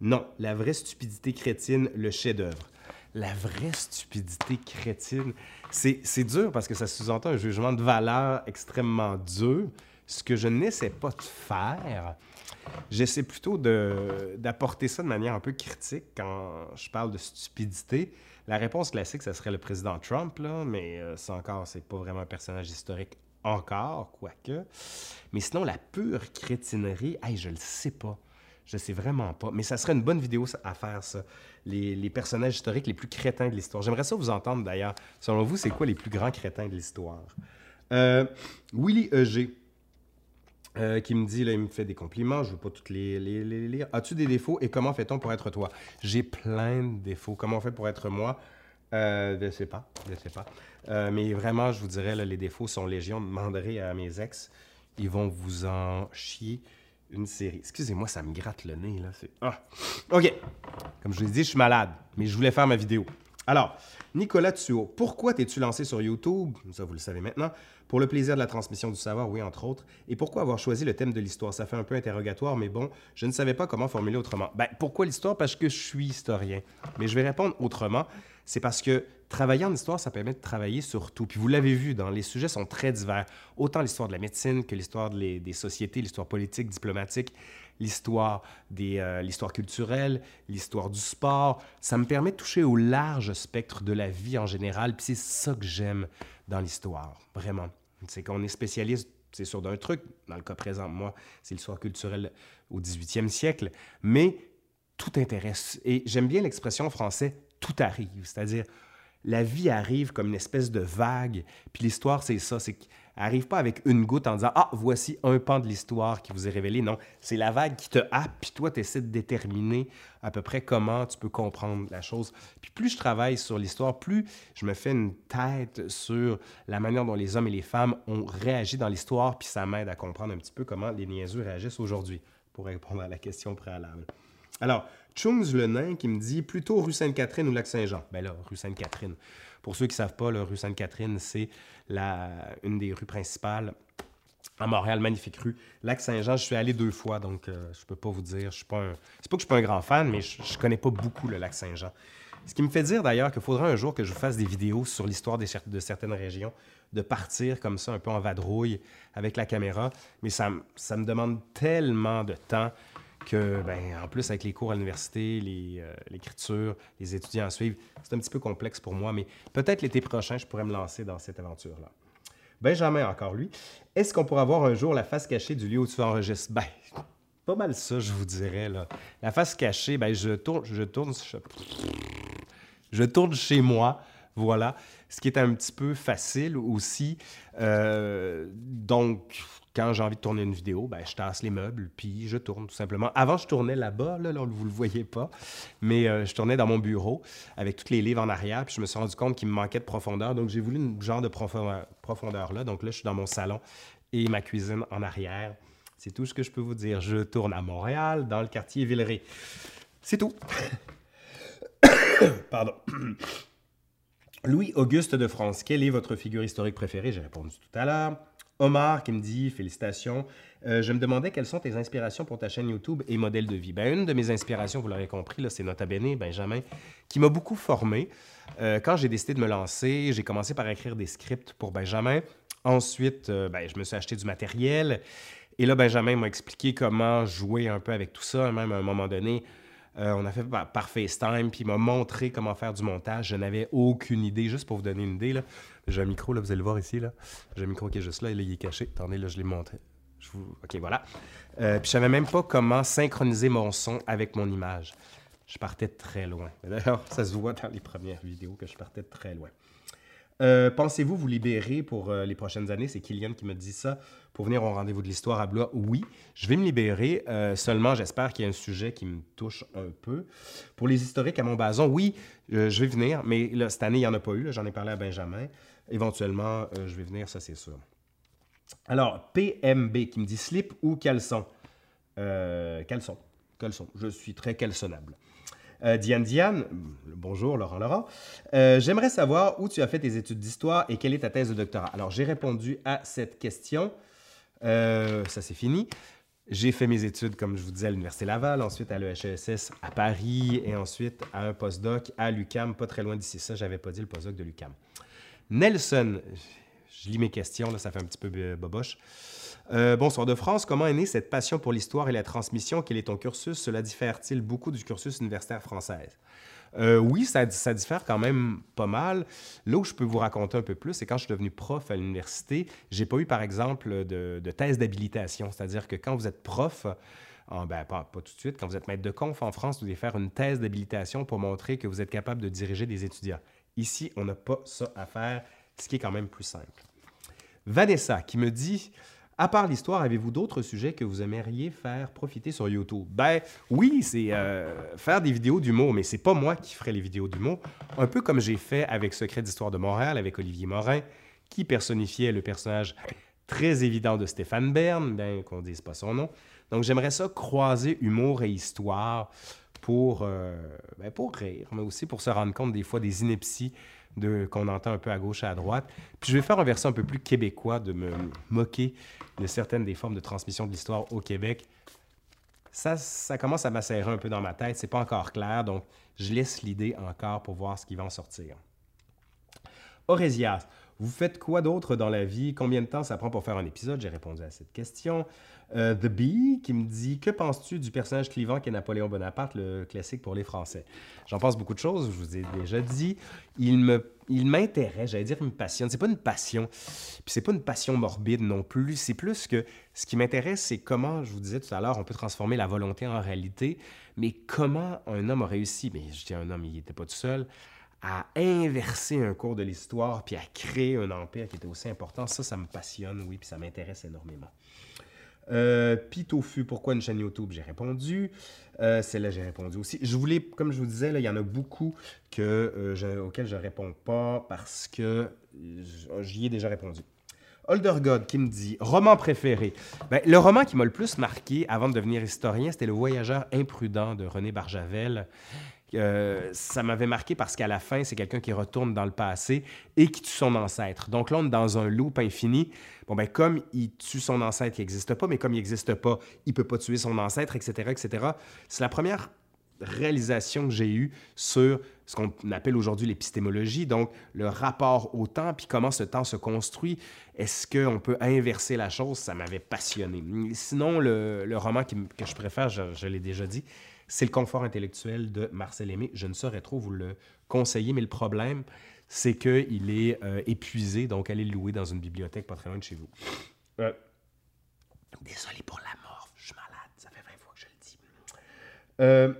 Non, la vraie stupidité chrétienne, le chef-d'œuvre la vraie stupidité crétine. C'est dur parce que ça sous-entend un jugement de valeur extrêmement dur, ce que je n'essaie pas de faire. J'essaie plutôt d'apporter ça de manière un peu critique quand je parle de stupidité. La réponse classique, ça serait le président Trump, là, mais euh, ça encore, c'est pas vraiment un personnage historique encore, quoique. Mais sinon, la pure crétinerie, hey, je le sais pas. Je sais vraiment pas. Mais ça serait une bonne vidéo à faire, ça. Les, personnages historiques les plus crétins de l'histoire. J'aimerais ça vous entendre d'ailleurs. Selon vous, c'est quoi les plus grands crétins de l'histoire? Euh, Willy EG. Euh, qui me dit, là, il me fait des compliments, je ne veux pas toutes les, lire. As-tu des défauts et comment fait-on pour être toi? J'ai plein de défauts. Comment on fait pour être moi? Euh, je ne sais pas, je sais pas. Euh, mais vraiment, je vous dirais, là, les défauts sont légion. Demanderez à mes ex, ils vont vous en chier une série. Excusez-moi, ça me gratte le nez, là. Ah. OK. Comme je vous l'ai dit, je suis malade, mais je voulais faire ma vidéo. Alors, Nicolas Tuo, pourquoi t'es-tu lancé sur YouTube? Ça, vous le savez maintenant. Pour le plaisir de la transmission du savoir, oui, entre autres. Et pourquoi avoir choisi le thème de l'histoire? Ça fait un peu interrogatoire, mais bon, je ne savais pas comment formuler autrement. Ben, pourquoi l'histoire? Parce que je suis historien. Mais je vais répondre autrement. C'est parce que travailler en histoire, ça permet de travailler sur tout. Puis vous l'avez vu, dans les sujets sont très divers. Autant l'histoire de la médecine que l'histoire des sociétés, l'histoire politique, diplomatique. L'histoire euh, l'histoire culturelle, l'histoire du sport. Ça me permet de toucher au large spectre de la vie en général. Puis c'est ça que j'aime dans l'histoire, vraiment. C'est qu'on est spécialiste, c'est sûr, d'un truc. Dans le cas présent, moi, c'est l'histoire culturelle au 18e siècle. Mais tout intéresse. Et j'aime bien l'expression française « tout arrive », c'est-à-dire la vie arrive comme une espèce de vague. Puis l'histoire, c'est ça, c'est arrive pas avec une goutte en disant Ah, voici un pan de l'histoire qui vous est révélé. Non, c'est la vague qui te happe, puis toi, tu essaies de déterminer à peu près comment tu peux comprendre la chose. Puis plus je travaille sur l'histoire, plus je me fais une tête sur la manière dont les hommes et les femmes ont réagi dans l'histoire, puis ça m'aide à comprendre un petit peu comment les niaiseux réagissent aujourd'hui, pour répondre à la question préalable. Alors, Chungs le nain qui me dit plutôt rue Sainte-Catherine ou lac Saint-Jean. Ben là, rue Sainte-Catherine. Pour ceux qui ne savent pas, la rue Sainte-Catherine, c'est une des rues principales à Montréal, magnifique rue. Lac Saint-Jean, je suis allé deux fois, donc euh, je peux pas vous dire. Je suis pas C'est pas que je suis pas un grand fan, mais je, ne connais pas beaucoup le lac Saint-Jean. Ce qui me fait dire d'ailleurs qu'il faudra un jour que je fasse des vidéos sur l'histoire de certaines régions, de partir comme ça un peu en vadrouille avec la caméra, mais ça, ça me demande tellement de temps que, ben, en plus, avec les cours à l'université, euh, l'écriture, les, étudiants à suivre, c'est un petit peu complexe pour moi, mais peut-être l'été prochain, je pourrais me lancer dans cette aventure-là. Benjamin, encore lui. Est-ce qu'on pourra voir un jour la face cachée du lieu où tu enregistres? Ben, pas mal ça, je vous dirais. Là. La face cachée, ben, je tourne, je tourne, je tourne chez moi, voilà. Ce qui est un petit peu facile aussi. Euh, donc, quand j'ai envie de tourner une vidéo, ben, je tasse les meubles, puis je tourne tout simplement. Avant, je tournais là-bas, là, là vous ne le voyez pas, mais euh, je tournais dans mon bureau avec tous les livres en arrière, puis je me suis rendu compte qu'il me manquait de profondeur, donc j'ai voulu une genre de profondeur, là. Donc là, je suis dans mon salon et ma cuisine en arrière. C'est tout ce que je peux vous dire. Je tourne à Montréal, dans le quartier Villeray. C'est tout. Pardon. Louis-Auguste de France, quelle est votre figure historique préférée? J'ai répondu tout à l'heure. Omar qui me dit Félicitations. Euh, je me demandais quelles sont tes inspirations pour ta chaîne YouTube et modèle de vie. Ben, une de mes inspirations, vous l'aurez compris, c'est Nota Bene, Benjamin, qui m'a beaucoup formé. Euh, quand j'ai décidé de me lancer, j'ai commencé par écrire des scripts pour Benjamin. Ensuite, euh, ben, je me suis acheté du matériel. Et là, Benjamin m'a expliqué comment jouer un peu avec tout ça. Même à un moment donné, on a fait par, FaceTime, puis il m'a montré comment faire du montage. Je n'avais aucune idée, juste pour vous donner une idée. J'ai un micro, là, vous allez le voir ici. Là. J'ai un micro qui est juste là, et là, il est caché. Attendez, là, je l'ai montré. Je. OK, voilà. Euh, puis je savais même pas comment synchroniser mon son avec mon image. Je partais très loin. D'ailleurs, ça se voit dans les premières vidéos que je partais très loin. Euh, pensez-vous vous libérer pour euh, les prochaines années? C'est Kylian qui me dit ça. Pour venir au rendez-vous de l'histoire à Blois, oui, je vais me libérer. Euh, seulement, j'espère qu'il y a un sujet qui me touche un peu. Pour les historiques à Montbazon, oui, je vais venir, mais cette année, il n'y en a pas eu. J'en ai parlé à Benjamin. Éventuellement, je vais venir, ça c'est sûr. Alors, PMB qui me dit slip ou caleçon? caleçon. Caleçon. Je suis très caleçonnable. Euh, Diane Diane, bonjour Laurent Laurent. Euh, j'aimerais savoir où tu as fait tes études d'histoire et quelle est ta thèse de doctorat. Alors, j'ai répondu à cette question. Euh, ça, c'est fini. J'ai fait mes études, comme je vous disais, à l'Université Laval, ensuite à l'EHESS à Paris et ensuite à un postdoc à l'UCAM, pas très loin d'ici. Ça, j'avais pas dit le postdoc de l'UCAM. Nelson, je lis mes questions, là, ça fait un petit peu boboche. Euh, bonsoir de France, comment est née cette passion pour l'histoire et la transmission? Quel est ton cursus? Cela diffère-t-il beaucoup du cursus universitaire français? Euh, oui, ça, diffère quand même pas mal. Là où je peux vous raconter un peu plus, c'est quand je suis devenu prof à l'université, j'ai pas eu, par exemple, de, thèse d'habilitation. C'est-à-dire que quand vous êtes prof, ben, pas, tout de suite, quand vous êtes maître de conf en France, vous devez faire une thèse d'habilitation pour montrer que vous êtes capable de diriger des étudiants. Ici, on n'a pas ça à faire, ce qui est quand même plus simple. Vanessa qui me dit à part l'histoire, avez-vous d'autres sujets que vous aimeriez faire profiter sur YouTube? Ben oui, c'est euh, faire des vidéos d'humour, mais c'est pas moi qui ferai les vidéos d'humour. Un peu comme j'ai fait avec Secret d'Histoire de Montréal, avec Olivier Morin, qui personnifiait le personnage très évident de Stéphane Bern, bien qu'on dise pas son nom. Donc j'aimerais ça croiser humour et histoire pour, euh, ben, pour rire, mais aussi pour se rendre compte des fois des inepties qu'on entend un peu à gauche et à droite. Puis je vais faire un version un peu plus québécois, de me moquer de certaines des formes de transmission de l'histoire au Québec. Ça, ça commence à m'asserrer un peu dans ma tête. C'est pas encore clair, donc je laisse l'idée encore pour voir ce qui va en sortir. Orésias, Vous faites quoi d'autre dans la vie? Combien de temps ça prend pour faire un épisode? J'ai répondu à cette question. Euh, The Bee qui me dit Que penses-tu du personnage clivant qui est Napoléon Bonaparte, le classique pour les Français? J'en pense beaucoup de choses, je vous ai déjà dit. Il me, il m'intéresse, j'allais dire, il me passionne. C'est pas une passion, puis c'est pas une passion morbide non plus. C'est plus que ce qui m'intéresse, c'est comment, je vous disais tout à l'heure, on peut transformer la volonté en réalité, mais comment un homme a réussi. Mais je dis un homme, il n'était pas tout seul à inverser un cours de l'histoire puis à créer un empire qui était aussi important, ça, ça me passionne, oui, puis ça m'intéresse énormément. Euh, Pitofu, pourquoi une chaîne YouTube? J'ai répondu. Euh, Celle-là, j'ai répondu aussi. Je voulais, comme je vous disais, il y en a beaucoup que, euh, auxquels je ne réponds pas parce que j'y ai déjà répondu. Older God qui me dit roman préféré. Ben, le roman qui m'a le plus marqué avant de devenir historien, c'était Le Voyageur imprudent de René Barjavel. Euh, ça m'avait marqué parce qu'à la fin, c'est quelqu'un qui retourne dans le passé et qui tue son ancêtre. Donc là, on est dans un loop infini. Bon, ben, comme il tue son ancêtre qui n'existe pas, mais comme il n'existe pas, il ne peut pas tuer son ancêtre, etc., etc. C'est la première réalisation que j'ai eue sur ce qu'on appelle aujourd'hui l'épistémologie, donc le rapport au temps, puis comment ce temps se construit. Est-ce qu'on peut inverser la chose? Ça m'avait passionné. Sinon, le, roman que je préfère, je l'ai déjà dit, c'est le confort intellectuel de Marcel Aimé. Je ne saurais trop vous le conseiller, mais le problème, c'est qu'il est euh, épuisé, donc allez le louer dans une bibliothèque pas très loin de chez vous. Euh, désolé pour la mort, je suis malade, ça fait 20 fois que je le dis. Euh,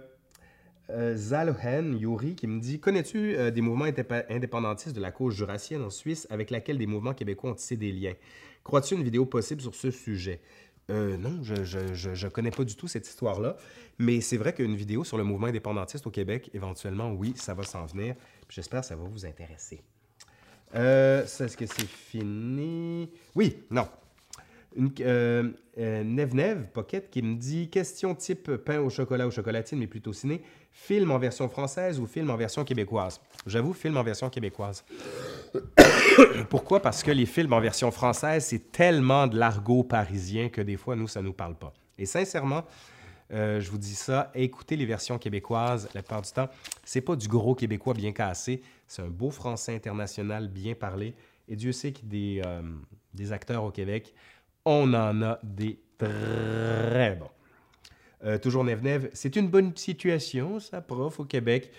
euh Zalohen Yuri qui me dit Connais-tu des mouvements indépendantistes de la cause jurassienne en Suisse avec laquelle des mouvements québécois ont tissé des liens? Crois-tu une vidéo possible sur ce sujet? Euh, non, je ne connais pas du tout cette histoire-là. Mais c'est vrai qu'une vidéo sur le mouvement indépendantiste au Québec, éventuellement, oui, ça va s'en venir. J'espère que ça va vous intéresser. Euh, Est-ce que c'est fini? Oui, non. Une, euh, euh, Pocket qui me dit question type pain au chocolat ou chocolatine, mais plutôt ciné. Film en version française ou film en version québécoise? J'avoue, film en version québécoise. Pourquoi? Parce que les films en version française, c'est tellement de l'argot parisien que des fois, nous, ça ne nous parle pas. Et sincèrement, euh, je vous dis ça, écoutez les versions québécoises la plupart du temps. C'est pas du gros québécois bien cassé, c'est un beau français international bien parlé. Et Dieu sait qu'il y a des acteurs au Québec, on en a des très bons. Euh, toujours Nev c'est une bonne situation, ça, prof, au Québec?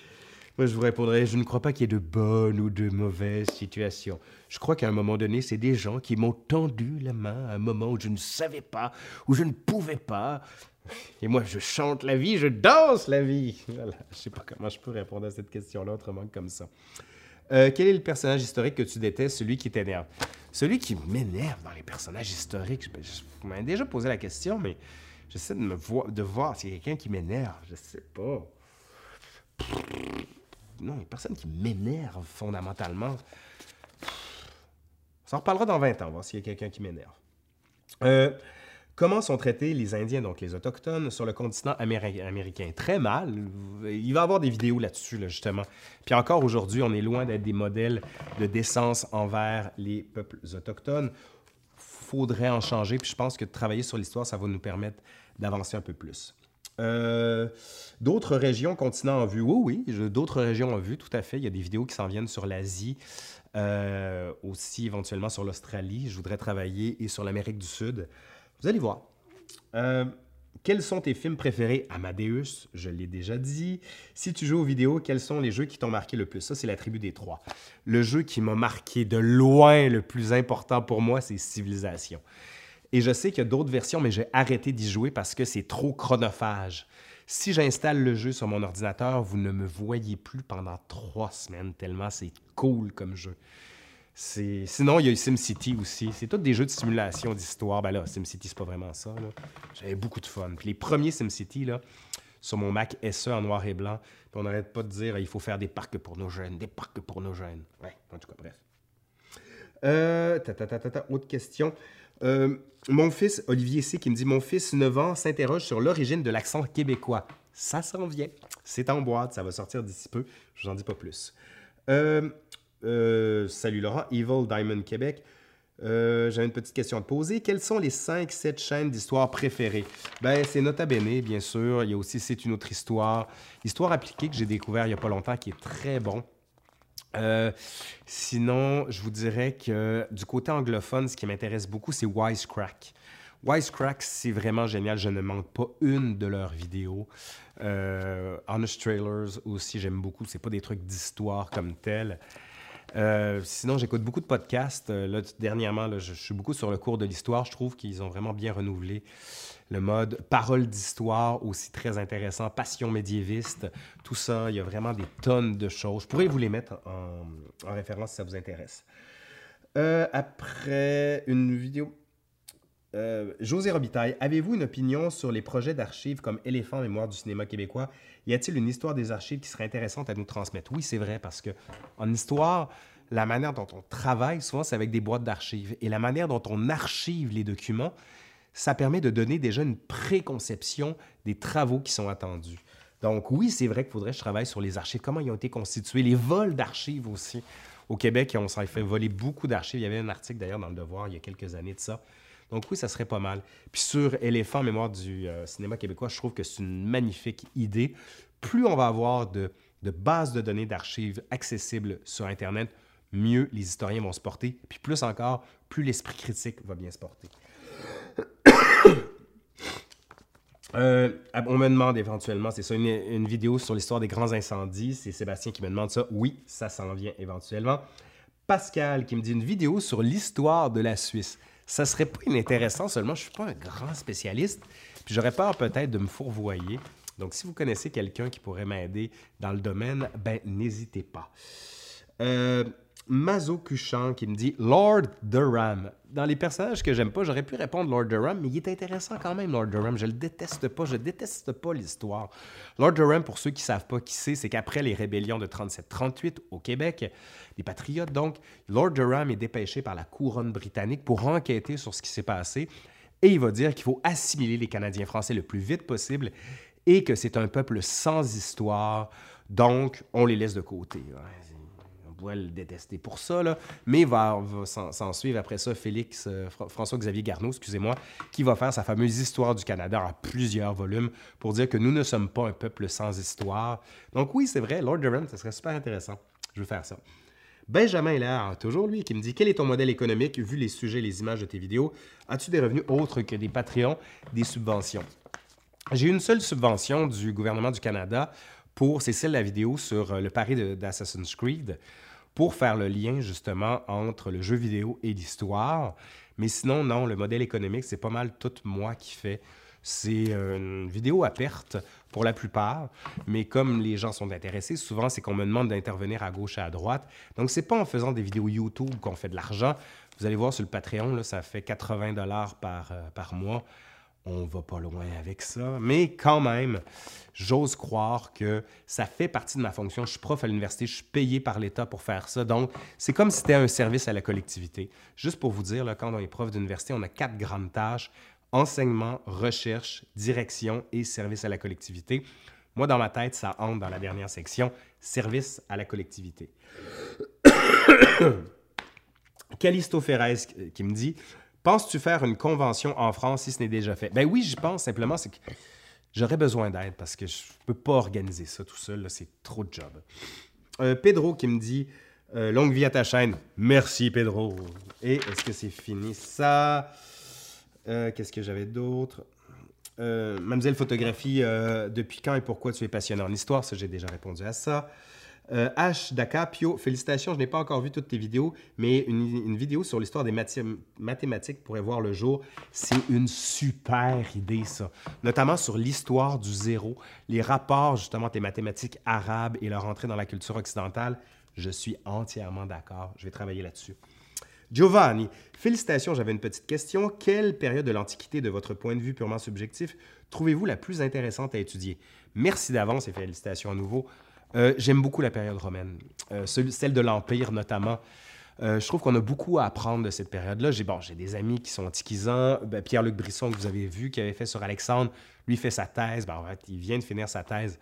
Moi, je vous répondrais, je ne crois pas qu'il y ait de bonnes ou de mauvaises situations. Je crois qu'à un moment donné, c'est des gens qui m'ont tendu la main à un moment où je ne savais pas, où je ne pouvais pas. Et moi, je chante la vie, je danse la vie. Voilà. Je sais pas comment je peux répondre à cette question-là autrement que comme ça. Euh, quel est le personnage historique que tu détestes, celui qui t'énerve? Celui qui m'énerve dans les personnages historiques, je, je, déjà posé la question, mais j'essaie de, me voir, de voir s'il y a quelqu'un qui m'énerve. Je sais pas non, il n'y a personne qui m'énerve fondamentalement. Ça en reparlera dans 20 ans, voir s'il y a quelqu'un qui m'énerve. Euh, comment sont traités les Indiens, donc les Autochtones, sur le continent américain? Très mal. Il va y avoir des vidéos là-dessus, justement. Puis encore aujourd'hui, on est loin d'être des modèles de décence envers les peuples autochtones. Faudrait en changer, puis je pense que travailler sur l'histoire, ça va nous permettre d'avancer un peu plus. Euh, d'autres régions, continents en vue, oui, oui, d'autres régions en vue, tout à fait. Il y a des vidéos qui s'en viennent sur l'Asie, euh, aussi éventuellement sur l'Australie. Je voudrais travailler et sur l'Amérique du Sud. Vous allez voir. Euh, quels sont tes films préférés? Amadeus, je l'ai déjà dit. Si tu joues aux vidéos, quels sont les jeux qui t'ont marqué le plus? Ça, c'est la tribu des trois. Le jeu qui m'a marqué de loin le plus important pour moi, c'est Civilisation. Et je sais qu'il y a d'autres versions, mais j'ai arrêté d'y jouer parce que c'est trop chronophage. Si j'installe le jeu sur mon ordinateur, vous ne me voyez plus pendant trois semaines, tellement c'est cool comme jeu. Sinon, il y a eu SimCity aussi. C'est tous des jeux de simulation d'histoire. Ben là, SimCity, c'est pas vraiment ça. J'avais beaucoup de fun. Les premiers SimCity, là, sur mon Mac SE en noir et blanc, puis on n'arrête pas de dire il faut faire des parcs pour nos jeunes, des parcs pour nos jeunes. Ouais, en tout cas, bref. Euh, ta, autre question. Euh, mon fils, Olivier C, qui me dit Mon fils, 9 ans, s'interroge sur l'origine de l'accent québécois. Ça s'en vient. C'est en boîte, ça va sortir d'ici peu. Je vous en dis pas plus. Euh, euh, salut Laurent, Evil Diamond Québec. J'ai une petite question à te poser. Quelles sont les 5-7 chaînes d'histoire préférées? Ben, c'est Nota Bene, bien sûr. Il y a aussi C'est une autre histoire. Histoire appliquée que j'ai découvert il n'y a pas longtemps, qui est très bon. Euh, sinon, je vous dirais que du côté anglophone, ce qui m'intéresse beaucoup, c'est Wisecrack. Wisecrack, c'est vraiment génial. Je ne manque pas une de leurs vidéos. Euh, Honest Trailers aussi, j'aime beaucoup. C'est pas des trucs d'histoire comme tel. Euh, sinon, j'écoute beaucoup de podcasts. Euh, là, dernièrement, je, suis beaucoup sur le cours de l'histoire. Je trouve qu'ils ont vraiment bien renouvelé le mode parole d'histoire, aussi très intéressant, passion médiéviste, tout ça. Il y a vraiment des tonnes de choses. Je pourrais vous les mettre en, en référence si ça vous intéresse. Euh, après, une vidéo. José Robitaille, avez-vous une opinion sur les projets d'archives comme Éléphant Mémoire du cinéma québécois y a-t-il une histoire des archives qui serait intéressante à nous transmettre? Oui, c'est vrai, parce que en histoire, la manière dont on travaille, souvent, c'est avec des boîtes d'archives. Et la manière dont on archive les documents, ça permet de donner déjà une préconception des travaux qui sont attendus. Donc oui, c'est vrai qu'il faudrait que je travaille sur les archives, comment ils ont été constitués, les vols d'archives aussi. Au Québec, on s'en fait voler beaucoup d'archives. Il y avait un article d'ailleurs dans le Devoir il y a quelques années de ça donc oui, ça serait pas mal. Puis sur Éléphant, mémoire du euh, cinéma québécois, je trouve que c'est une magnifique idée. Plus on va avoir de, bases de données d'archives accessibles sur Internet, mieux les historiens vont se porter. Puis plus encore, plus l'esprit critique va bien se porter. Euh, on me demande éventuellement, c'est ça, une, une, vidéo sur l'histoire des grands incendies. C'est Sébastien qui me demande ça. Oui, ça s'en vient éventuellement. Pascal qui me dit une vidéo sur l'histoire de la Suisse ça serait pas inintéressant, seulement je suis pas un grand spécialiste, puis j'aurais peur peut-être de me fourvoyer. Donc, si vous connaissez quelqu'un qui pourrait m'aider dans le domaine, ben n'hésitez pas. Euh, Mazo Cuchan qui me dit Lord Durham. Dans les personnages que j'aime pas, j'aurais pu répondre Lord Durham, mais il est intéressant quand même, Lord Durham. Je le déteste pas, je déteste pas l'histoire. Lord Durham, pour ceux qui savent pas qui c'est, c'est qu'après les rébellions de 37-38 au Québec, des patriotes donc, Lord Durham est dépêché par la couronne britannique pour enquêter sur ce qui s'est passé et il va dire qu'il faut assimiler les Canadiens français le plus vite possible et que c'est un peuple sans histoire, donc on les laisse de côté pourrait le détester pour ça, là, mais va, va s'en suivre après ça Félix, euh, François-Xavier Garneau, excusez-moi, qui va faire sa fameuse Histoire du Canada en plusieurs volumes pour dire que nous ne sommes pas un peuple sans histoire. Donc oui, c'est vrai, Lord Durham, ça serait super intéressant. Je veux faire ça. Benjamin Hilaire, toujours lui, qui me dit Quel est ton modèle économique vu les sujets, les images de tes vidéos? As-tu des revenus autres que des Patreons, des subventions J'ai une seule subvention du gouvernement du Canada pour, c'est celle de la vidéo sur euh, le pari d'Assassin's Creed pour faire le lien justement entre le jeu vidéo et l'histoire. Mais sinon, non, le modèle économique, c'est pas mal tout moi qui fais. C'est euh, une vidéo à perte pour la plupart, mais comme les gens sont intéressés, souvent c'est qu'on me demande d'intervenir à gauche et à droite. Donc c'est pas en faisant des vidéos YouTube qu'on fait de l'argent. Vous allez voir sur le Patreon, ça fait 80 dollars par, euh, par mois on va pas loin avec ça. Mais quand même, j'ose croire que ça fait partie de ma fonction. Je suis prof à l'université, je suis payé par l'État pour faire ça. Donc, c'est comme si c'était un service à la collectivité. Juste pour vous dire, quand on est prof d'université, on a quatre grandes tâches enseignement, recherche, direction et service à la collectivité. Moi, dans ma tête, ça entre dans la dernière section, service à la collectivité. Calisto Ferrez qui me dit Penses-tu faire une convention en France si ce n'est déjà fait? Ben oui, j'y pense. Simplement, c'est que j'aurais besoin d'aide parce que je ne peux pas organiser ça tout seul. C'est trop de job. Euh, Pedro qui me dit euh, Longue vie à ta chaîne. Merci, Pedro. Et est-ce que c'est fini ça? Euh, qu'est-ce que j'avais d'autre? Mademoiselle Photographie, depuis quand et pourquoi tu es passionné en histoire? Ça, j'ai déjà répondu à ça. Euh, H. Dakapio, félicitations, je n'ai pas encore vu toutes tes vidéos, mais une, vidéo sur l'histoire des mathématiques pourrait voir le jour. C'est une super idée, ça. Notamment sur l'histoire du zéro, les rapports justement des mathématiques arabes et leur entrée dans la culture occidentale. Je suis entièrement d'accord. Je vais travailler là-dessus. Giovanni, félicitations, j'avais une petite question. Quelle période de l'Antiquité, de votre point de vue purement subjectif, trouvez-vous la plus intéressante à étudier? Merci d'avance et félicitations à nouveau. Euh, j'aime beaucoup la période romaine, euh, celle de l'Empire notamment. Euh, je trouve qu'on a beaucoup à apprendre de cette période-là. J'ai bon, des amis qui sont antiquisants. Ben, Pierre-Luc Brisson, que vous avez vu, qui avait fait sur Alexandre, lui fait sa thèse. Ben, en fait, il vient de finir sa thèse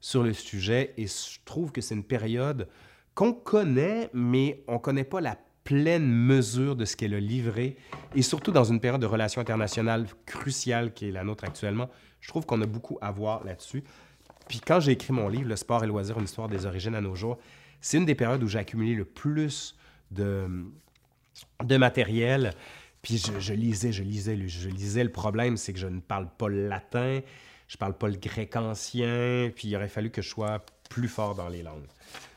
sur le sujet. Et je trouve que c'est une période qu'on connaît, mais on ne connaît pas la pleine mesure de ce qu'elle a livré. Et surtout dans une période de relations internationales cruciale qui est la nôtre actuellement, je trouve qu'on a beaucoup à voir là-dessus. Puis quand j'ai écrit mon livre, Le sport et loisir, une histoire des origines à nos jours, c'est une des périodes où j'ai accumulé le plus de, matériel. Puis je, lisais, je lisais, je lisais. Le problème, c'est que je ne parle pas le latin, je parle pas le grec ancien, puis il aurait fallu que je sois plus fort dans les langues.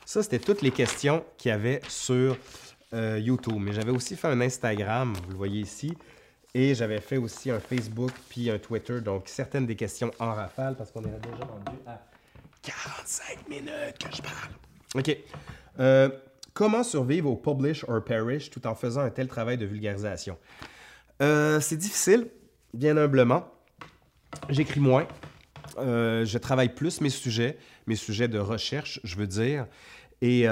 Ça, c'était toutes les questions qu'il y avait sur euh, YouTube. Mais j'avais aussi fait un Instagram, vous le voyez ici, et j'avais fait aussi un Facebook puis un Twitter. Donc, certaines des questions en rafale, parce qu'on est déjà rendu à 45 minutes que je parle. OK. Euh, comment survivre au publish or perish tout en faisant un tel travail de vulgarisation? Euh, c'est difficile, bien humblement. J'écris moins. Euh, je travaille plus mes sujets, mes sujets de recherche, je veux dire. Et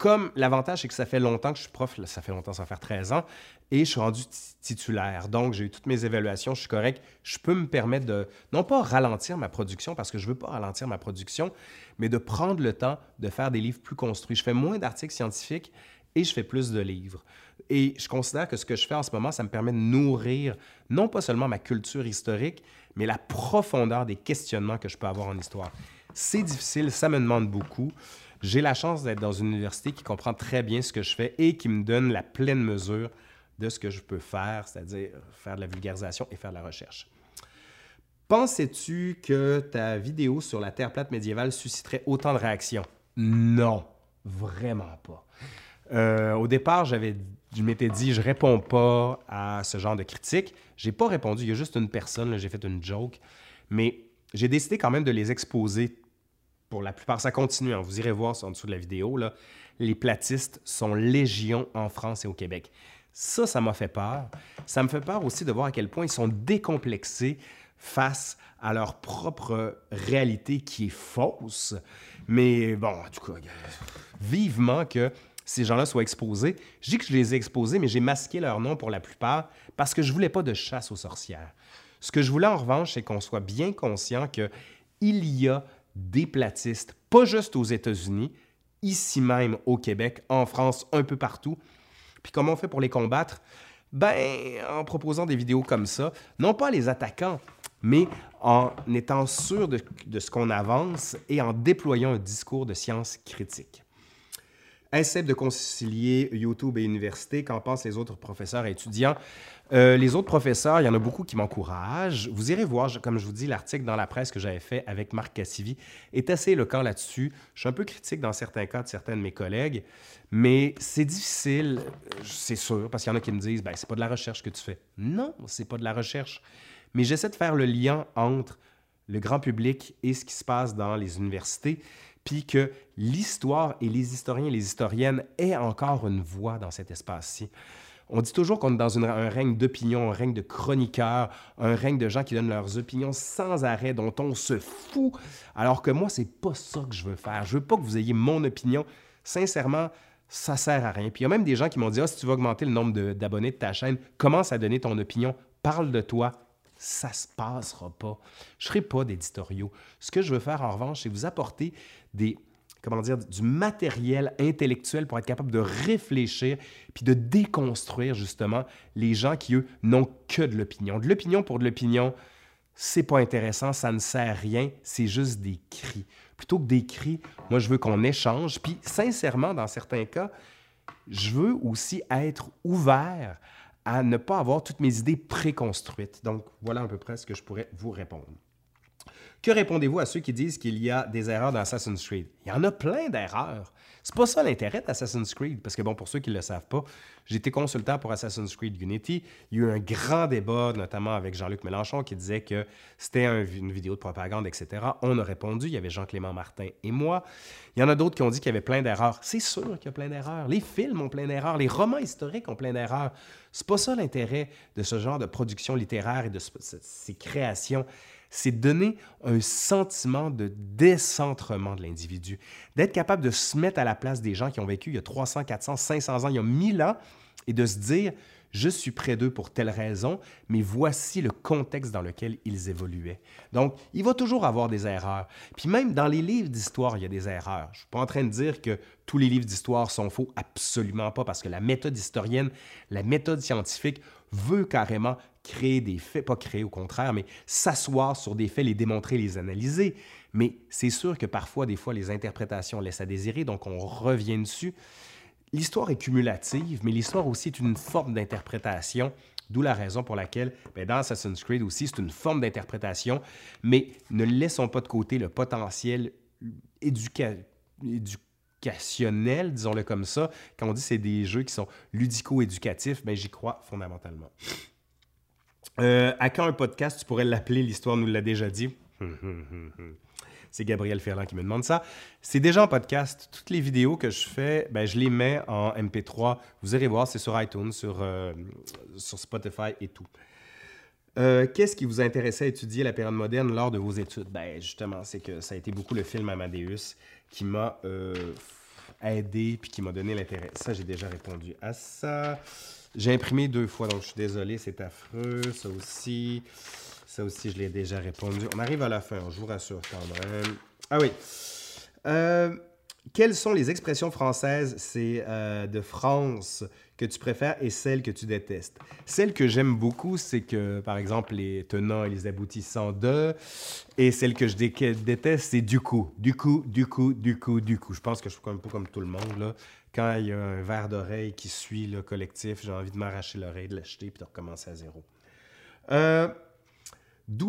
comme l'avantage, c'est que ça fait longtemps que je suis prof, ça fait longtemps, ça va faire 13 ans, et je suis rendu titulaire. Donc, j'ai eu toutes mes évaluations, je suis correct. Je peux me permettre de, non pas ralentir ma production, parce que je ne veux pas ralentir ma production, mais de prendre le temps de faire des livres plus construits. Je fais moins d'articles scientifiques et je fais plus de livres. Et je considère que ce que je fais en ce moment, ça me permet de nourrir non pas seulement ma culture historique, mais la profondeur des questionnements que je peux avoir en histoire. C'est difficile, ça me demande beaucoup. J'ai la chance d'être dans une université qui comprend très bien ce que je fais et qui me donne la pleine mesure de ce que je peux faire, c'est-à-dire faire de la vulgarisation et faire de la recherche. Pensais-tu que ta vidéo sur la Terre plate médiévale susciterait autant de réactions? Non, vraiment pas. Euh, au départ, je m'étais dit, je réponds pas à ce genre de critiques. J'ai pas répondu. Il y a juste une personne, j'ai fait une joke, mais j'ai décidé quand même de les exposer pour la plupart, ça continue. Hein. Vous irez voir en dessous de la vidéo. Les platistes sont légion en France et au Québec. Ça, ça m'a fait peur. Ça me fait peur aussi de voir à quel point ils sont décomplexés face à leur propre réalité qui est fausse. Mais bon, en tout cas, vivement que ces gens-là soient exposés. Je dis que je les ai exposés, mais j'ai masqué leur nom pour la plupart parce que je voulais pas de chasse aux sorcières. Ce que je voulais en revanche, c'est qu'on soit bien conscient qu'il y a des platistes, pas juste aux États-Unis, ici même au Québec, en France, un peu partout. Puis comment on fait pour les combattre? Ben, en proposant des vidéos comme ça, non pas les attaquant, mais en étant sûr de, de ce qu'on avance et en déployant un discours de science critique. Essaie de concilier YouTube et université. Qu'en pensent les autres professeurs et étudiants? Euh, les autres professeurs, il y en a beaucoup qui m'encouragent. Vous irez voir, comme je vous dis, l'article dans la presse que j'avais fait avec Marc Cassivi est assez éloquent là-dessus. Je suis un peu critique dans certains cas de certains de mes collègues, mais c'est difficile, c'est sûr, parce qu'il y en a qui me disent ben, c'est pas de la recherche que tu fais. Non, c'est pas de la recherche. Mais j'essaie de faire le lien entre le grand public et ce qui se passe dans les universités que l'histoire et les historiens et les historiennes aient encore une voix dans cet espace-ci. On dit toujours qu'on est dans un règne d'opinion, un règne de chroniqueurs, un règne de gens qui donnent leurs opinions sans arrêt, dont on se fout. Alors que moi, c'est pas ça que je veux faire. Je veux pas que vous ayez mon opinion. Sincèrement, ça sert à rien. Puis il y a même des gens qui m'ont dit ah, si tu veux augmenter le nombre d'abonnés de, ta chaîne, commence à donner ton opinion, parle de toi. Ça se passera pas. Je ne ferai pas d'éditoriaux. Ce que je veux faire en revanche, c'est vous apporter des, comment dire, du matériel intellectuel pour être capable de réfléchir puis de déconstruire justement les gens qui, eux, n'ont que de l'opinion. De l'opinion pour de l'opinion, c'est pas intéressant, ça ne sert à rien, c'est juste des cris. Plutôt que des cris, moi, je veux qu'on échange. Puis, sincèrement, dans certains cas, je veux aussi être ouvert à ne pas avoir toutes mes idées préconstruites. Donc, voilà à peu près ce que je pourrais vous répondre. Que répondez-vous à ceux qui disent qu'il y a des erreurs dans Assassin's Creed? Il y en a plein d'erreurs. C'est pas ça l'intérêt d'Assassin's Creed, parce que bon, pour ceux qui ne le savent pas, été consultant pour Assassin's Creed Unity. Il y a eu un grand débat, notamment avec Jean-Luc Mélenchon, qui disait que c'était une vidéo de propagande, etc. On a répondu, il y avait Jean-Clément Martin et moi. Il y en a d'autres qui ont dit qu'il y avait plein d'erreurs. C'est sûr qu'il y a plein d'erreurs. Les films ont plein d'erreurs, les romans historiques ont plein d'erreurs. C'est pas ça l'intérêt de ce genre de production littéraire et de ces créations. C'est donner un sentiment de décentrement de l'individu, d'être capable de se mettre à la place des gens qui ont vécu il y a 300, 400, 500 ans, il y a 1000 ans, et de se dire, je suis près d'eux pour telle raison, mais voici le contexte dans lequel ils évoluaient. Donc, il va toujours avoir des erreurs. Puis même dans les livres d'histoire, il y a des erreurs. Je ne suis pas en train de dire que tous les livres d'histoire sont faux, absolument pas, parce que la méthode historienne, la méthode scientifique veut carrément créer des faits, pas créer au contraire, mais s'asseoir sur des faits, les démontrer, les analyser. Mais c'est sûr que parfois, des fois, les interprétations laissent à désirer, donc on revient dessus. L'histoire est cumulative, mais l'histoire aussi est une forme d'interprétation, d'où la raison pour laquelle, ben, dans Assassin's Creed aussi, c'est une forme d'interprétation, mais ne laissons pas de côté le potentiel éducationnel, disons-le comme ça. Quand on dit que c'est des jeux qui sont ludico-éducatifs, ben, j'y crois fondamentalement. Euh, à quand un podcast, tu pourrais l'appeler L'Histoire nous l'a déjà dit? C'est Gabriel Ferland qui me demande ça. C'est déjà en podcast. Toutes les vidéos que je fais, ben, je les mets en MP3. Vous irez voir, c'est sur iTunes, sur, euh, Spotify et tout. Euh, qu'est-ce qui vous intéressait à étudier la période moderne lors de vos études? Ben, justement, c'est que ça a été beaucoup le film Amadeus qui m'a euh, aidé puis qui m'a donné l'intérêt. Ça, j'ai déjà répondu à ça. J'ai imprimé deux fois, donc je suis désolé, c'est affreux. Ça aussi. Ça aussi, je l'ai déjà répondu. On arrive à la fin, je vous rassure quand même. Ah oui. Euh, quelles sont les expressions françaises c'est euh, de France que tu préfères et celles que tu détestes? Celles que j'aime beaucoup, c'est que, par exemple, les tenants et les aboutissants de. Et celles que je déteste, c'est du coup. Du coup, du coup, du coup, du coup. Je pense que je suis un peu comme tout le monde. Là. Quand il y a un verre d'oreille qui suit le collectif, j'ai envie de m'arracher l'oreille, de l'acheter puis de recommencer à zéro. Euh,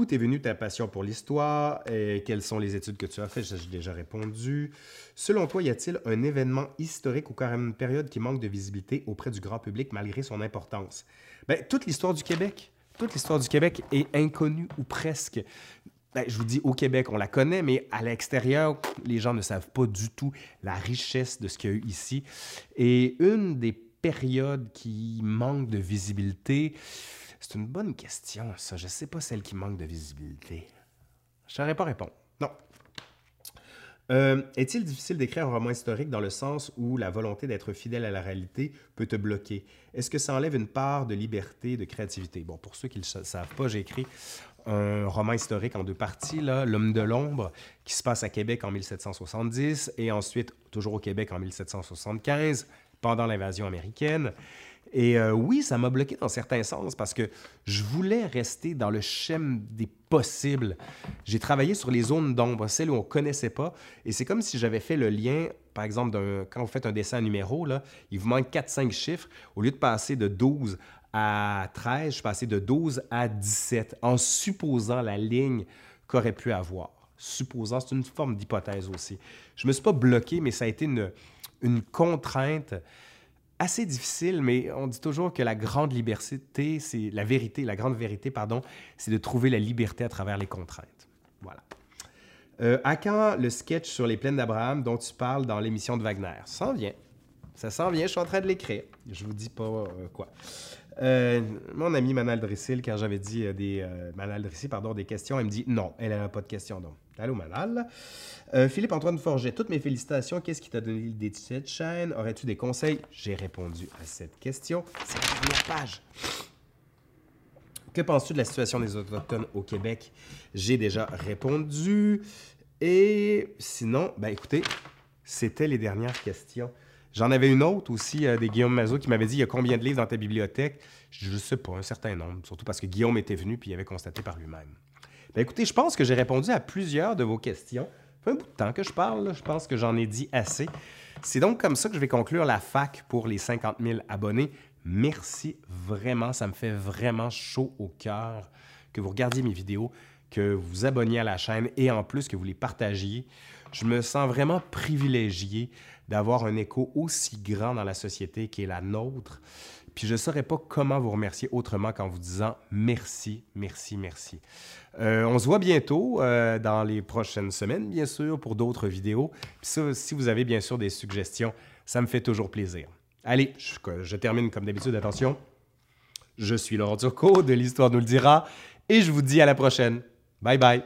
D'où est venue ta passion pour l'histoire et quelles sont les études que tu as faites? J'ai déjà répondu. Selon toi, y a-t-il un événement historique ou carrément une période qui manque de visibilité auprès du grand public malgré son importance? Bien, toute l'histoire du Québec. Toute l'histoire du Québec est inconnue ou presque. Ben, je vous dis, au Québec, on la connaît, mais à l'extérieur, les gens ne savent pas du tout la richesse de ce qu'il y a eu ici. Et une des périodes qui manque de visibilité, c'est une bonne question, ça. Je sais pas celle qui manque de visibilité. Je saurais pas répondre. Non. Euh, est-il difficile d'écrire un roman historique dans le sens où la volonté d'être fidèle à la réalité peut te bloquer? Est-ce que ça enlève une part de liberté, de créativité? Bon, pour ceux qui ne le savent pas, j'ai écrit un roman historique en deux parties, L'homme de l'ombre, qui se passe à Québec en 1770 et ensuite toujours au Québec en 1775, pendant l'invasion américaine. Et euh, oui, ça m'a bloqué dans certains sens parce que je voulais rester dans le schème des possibles. J'ai travaillé sur les zones d'ombre, celles où on ne connaissait pas. Et c'est comme si j'avais fait le lien, par exemple, quand vous faites un dessin numéro, là, il vous manque 4-5 chiffres. Au lieu de passer de 12 à 13, je suis passé de 12 à 17 en supposant la ligne qu'aurait pu avoir. Supposant, c'est une forme d'hypothèse aussi. Je ne me suis pas bloqué, mais ça a été une contrainte assez difficile, mais on dit toujours que la grande liberté, c'est la vérité, la grande vérité, pardon, c'est de trouver la liberté à travers les contraintes. Voilà. Euh, à quand le sketch sur les plaines d'Abraham dont tu parles dans l'émission de Wagner? Ça s'en vient. Ça s'en vient, je suis en train de l'écrire. Je vous dis pas euh, quoi. Euh, mon ami Manal Drissil, quand j'avais dit euh, des euh, Manal des questions, elle me dit non, elle n'a pas de questions. Donc, allô Manal. Philippe-Antoine Forget, toutes mes félicitations. Qu'est-ce qui t'a donné l'idée de cette chaîne? Aurais-tu des conseils? J'ai répondu à cette question. C'est la première page. Que penses-tu de la situation des Autochtones au Québec? J'ai déjà répondu. Et sinon, ben écoutez, c'était les dernières questions. J'en avais une autre aussi euh, des Guillaume Mazot qui m'avait dit il y a combien de livres dans ta bibliothèque? Je ne sais pas, un certain nombre, surtout parce que Guillaume était venu puis il avait constaté par lui-même. Ben, écoutez, je pense que j'ai répondu à plusieurs de vos questions. Ça fait un bout de temps que je parle, je pense que j'en ai dit assez. C'est donc comme ça que je vais conclure la fac pour les 50 000 abonnés. Merci vraiment, ça me fait vraiment chaud au cœur que vous regardiez mes vidéos, que vous vous abonniez à la chaîne et en plus que vous les partagiez. Je me sens vraiment privilégié d'avoir un écho aussi grand dans la société qui est la nôtre. Puis je ne saurais pas comment vous remercier autrement qu'en vous disant merci, merci, merci. Euh, on se voit bientôt euh, dans les prochaines semaines, bien sûr, pour d'autres vidéos. Puis ça, si vous avez bien sûr des suggestions, ça me fait toujours plaisir. Allez, je, je termine comme d'habitude. Attention, je suis Laurent Turcot de l'Histoire nous le dira et je vous dis à la prochaine. Bye bye.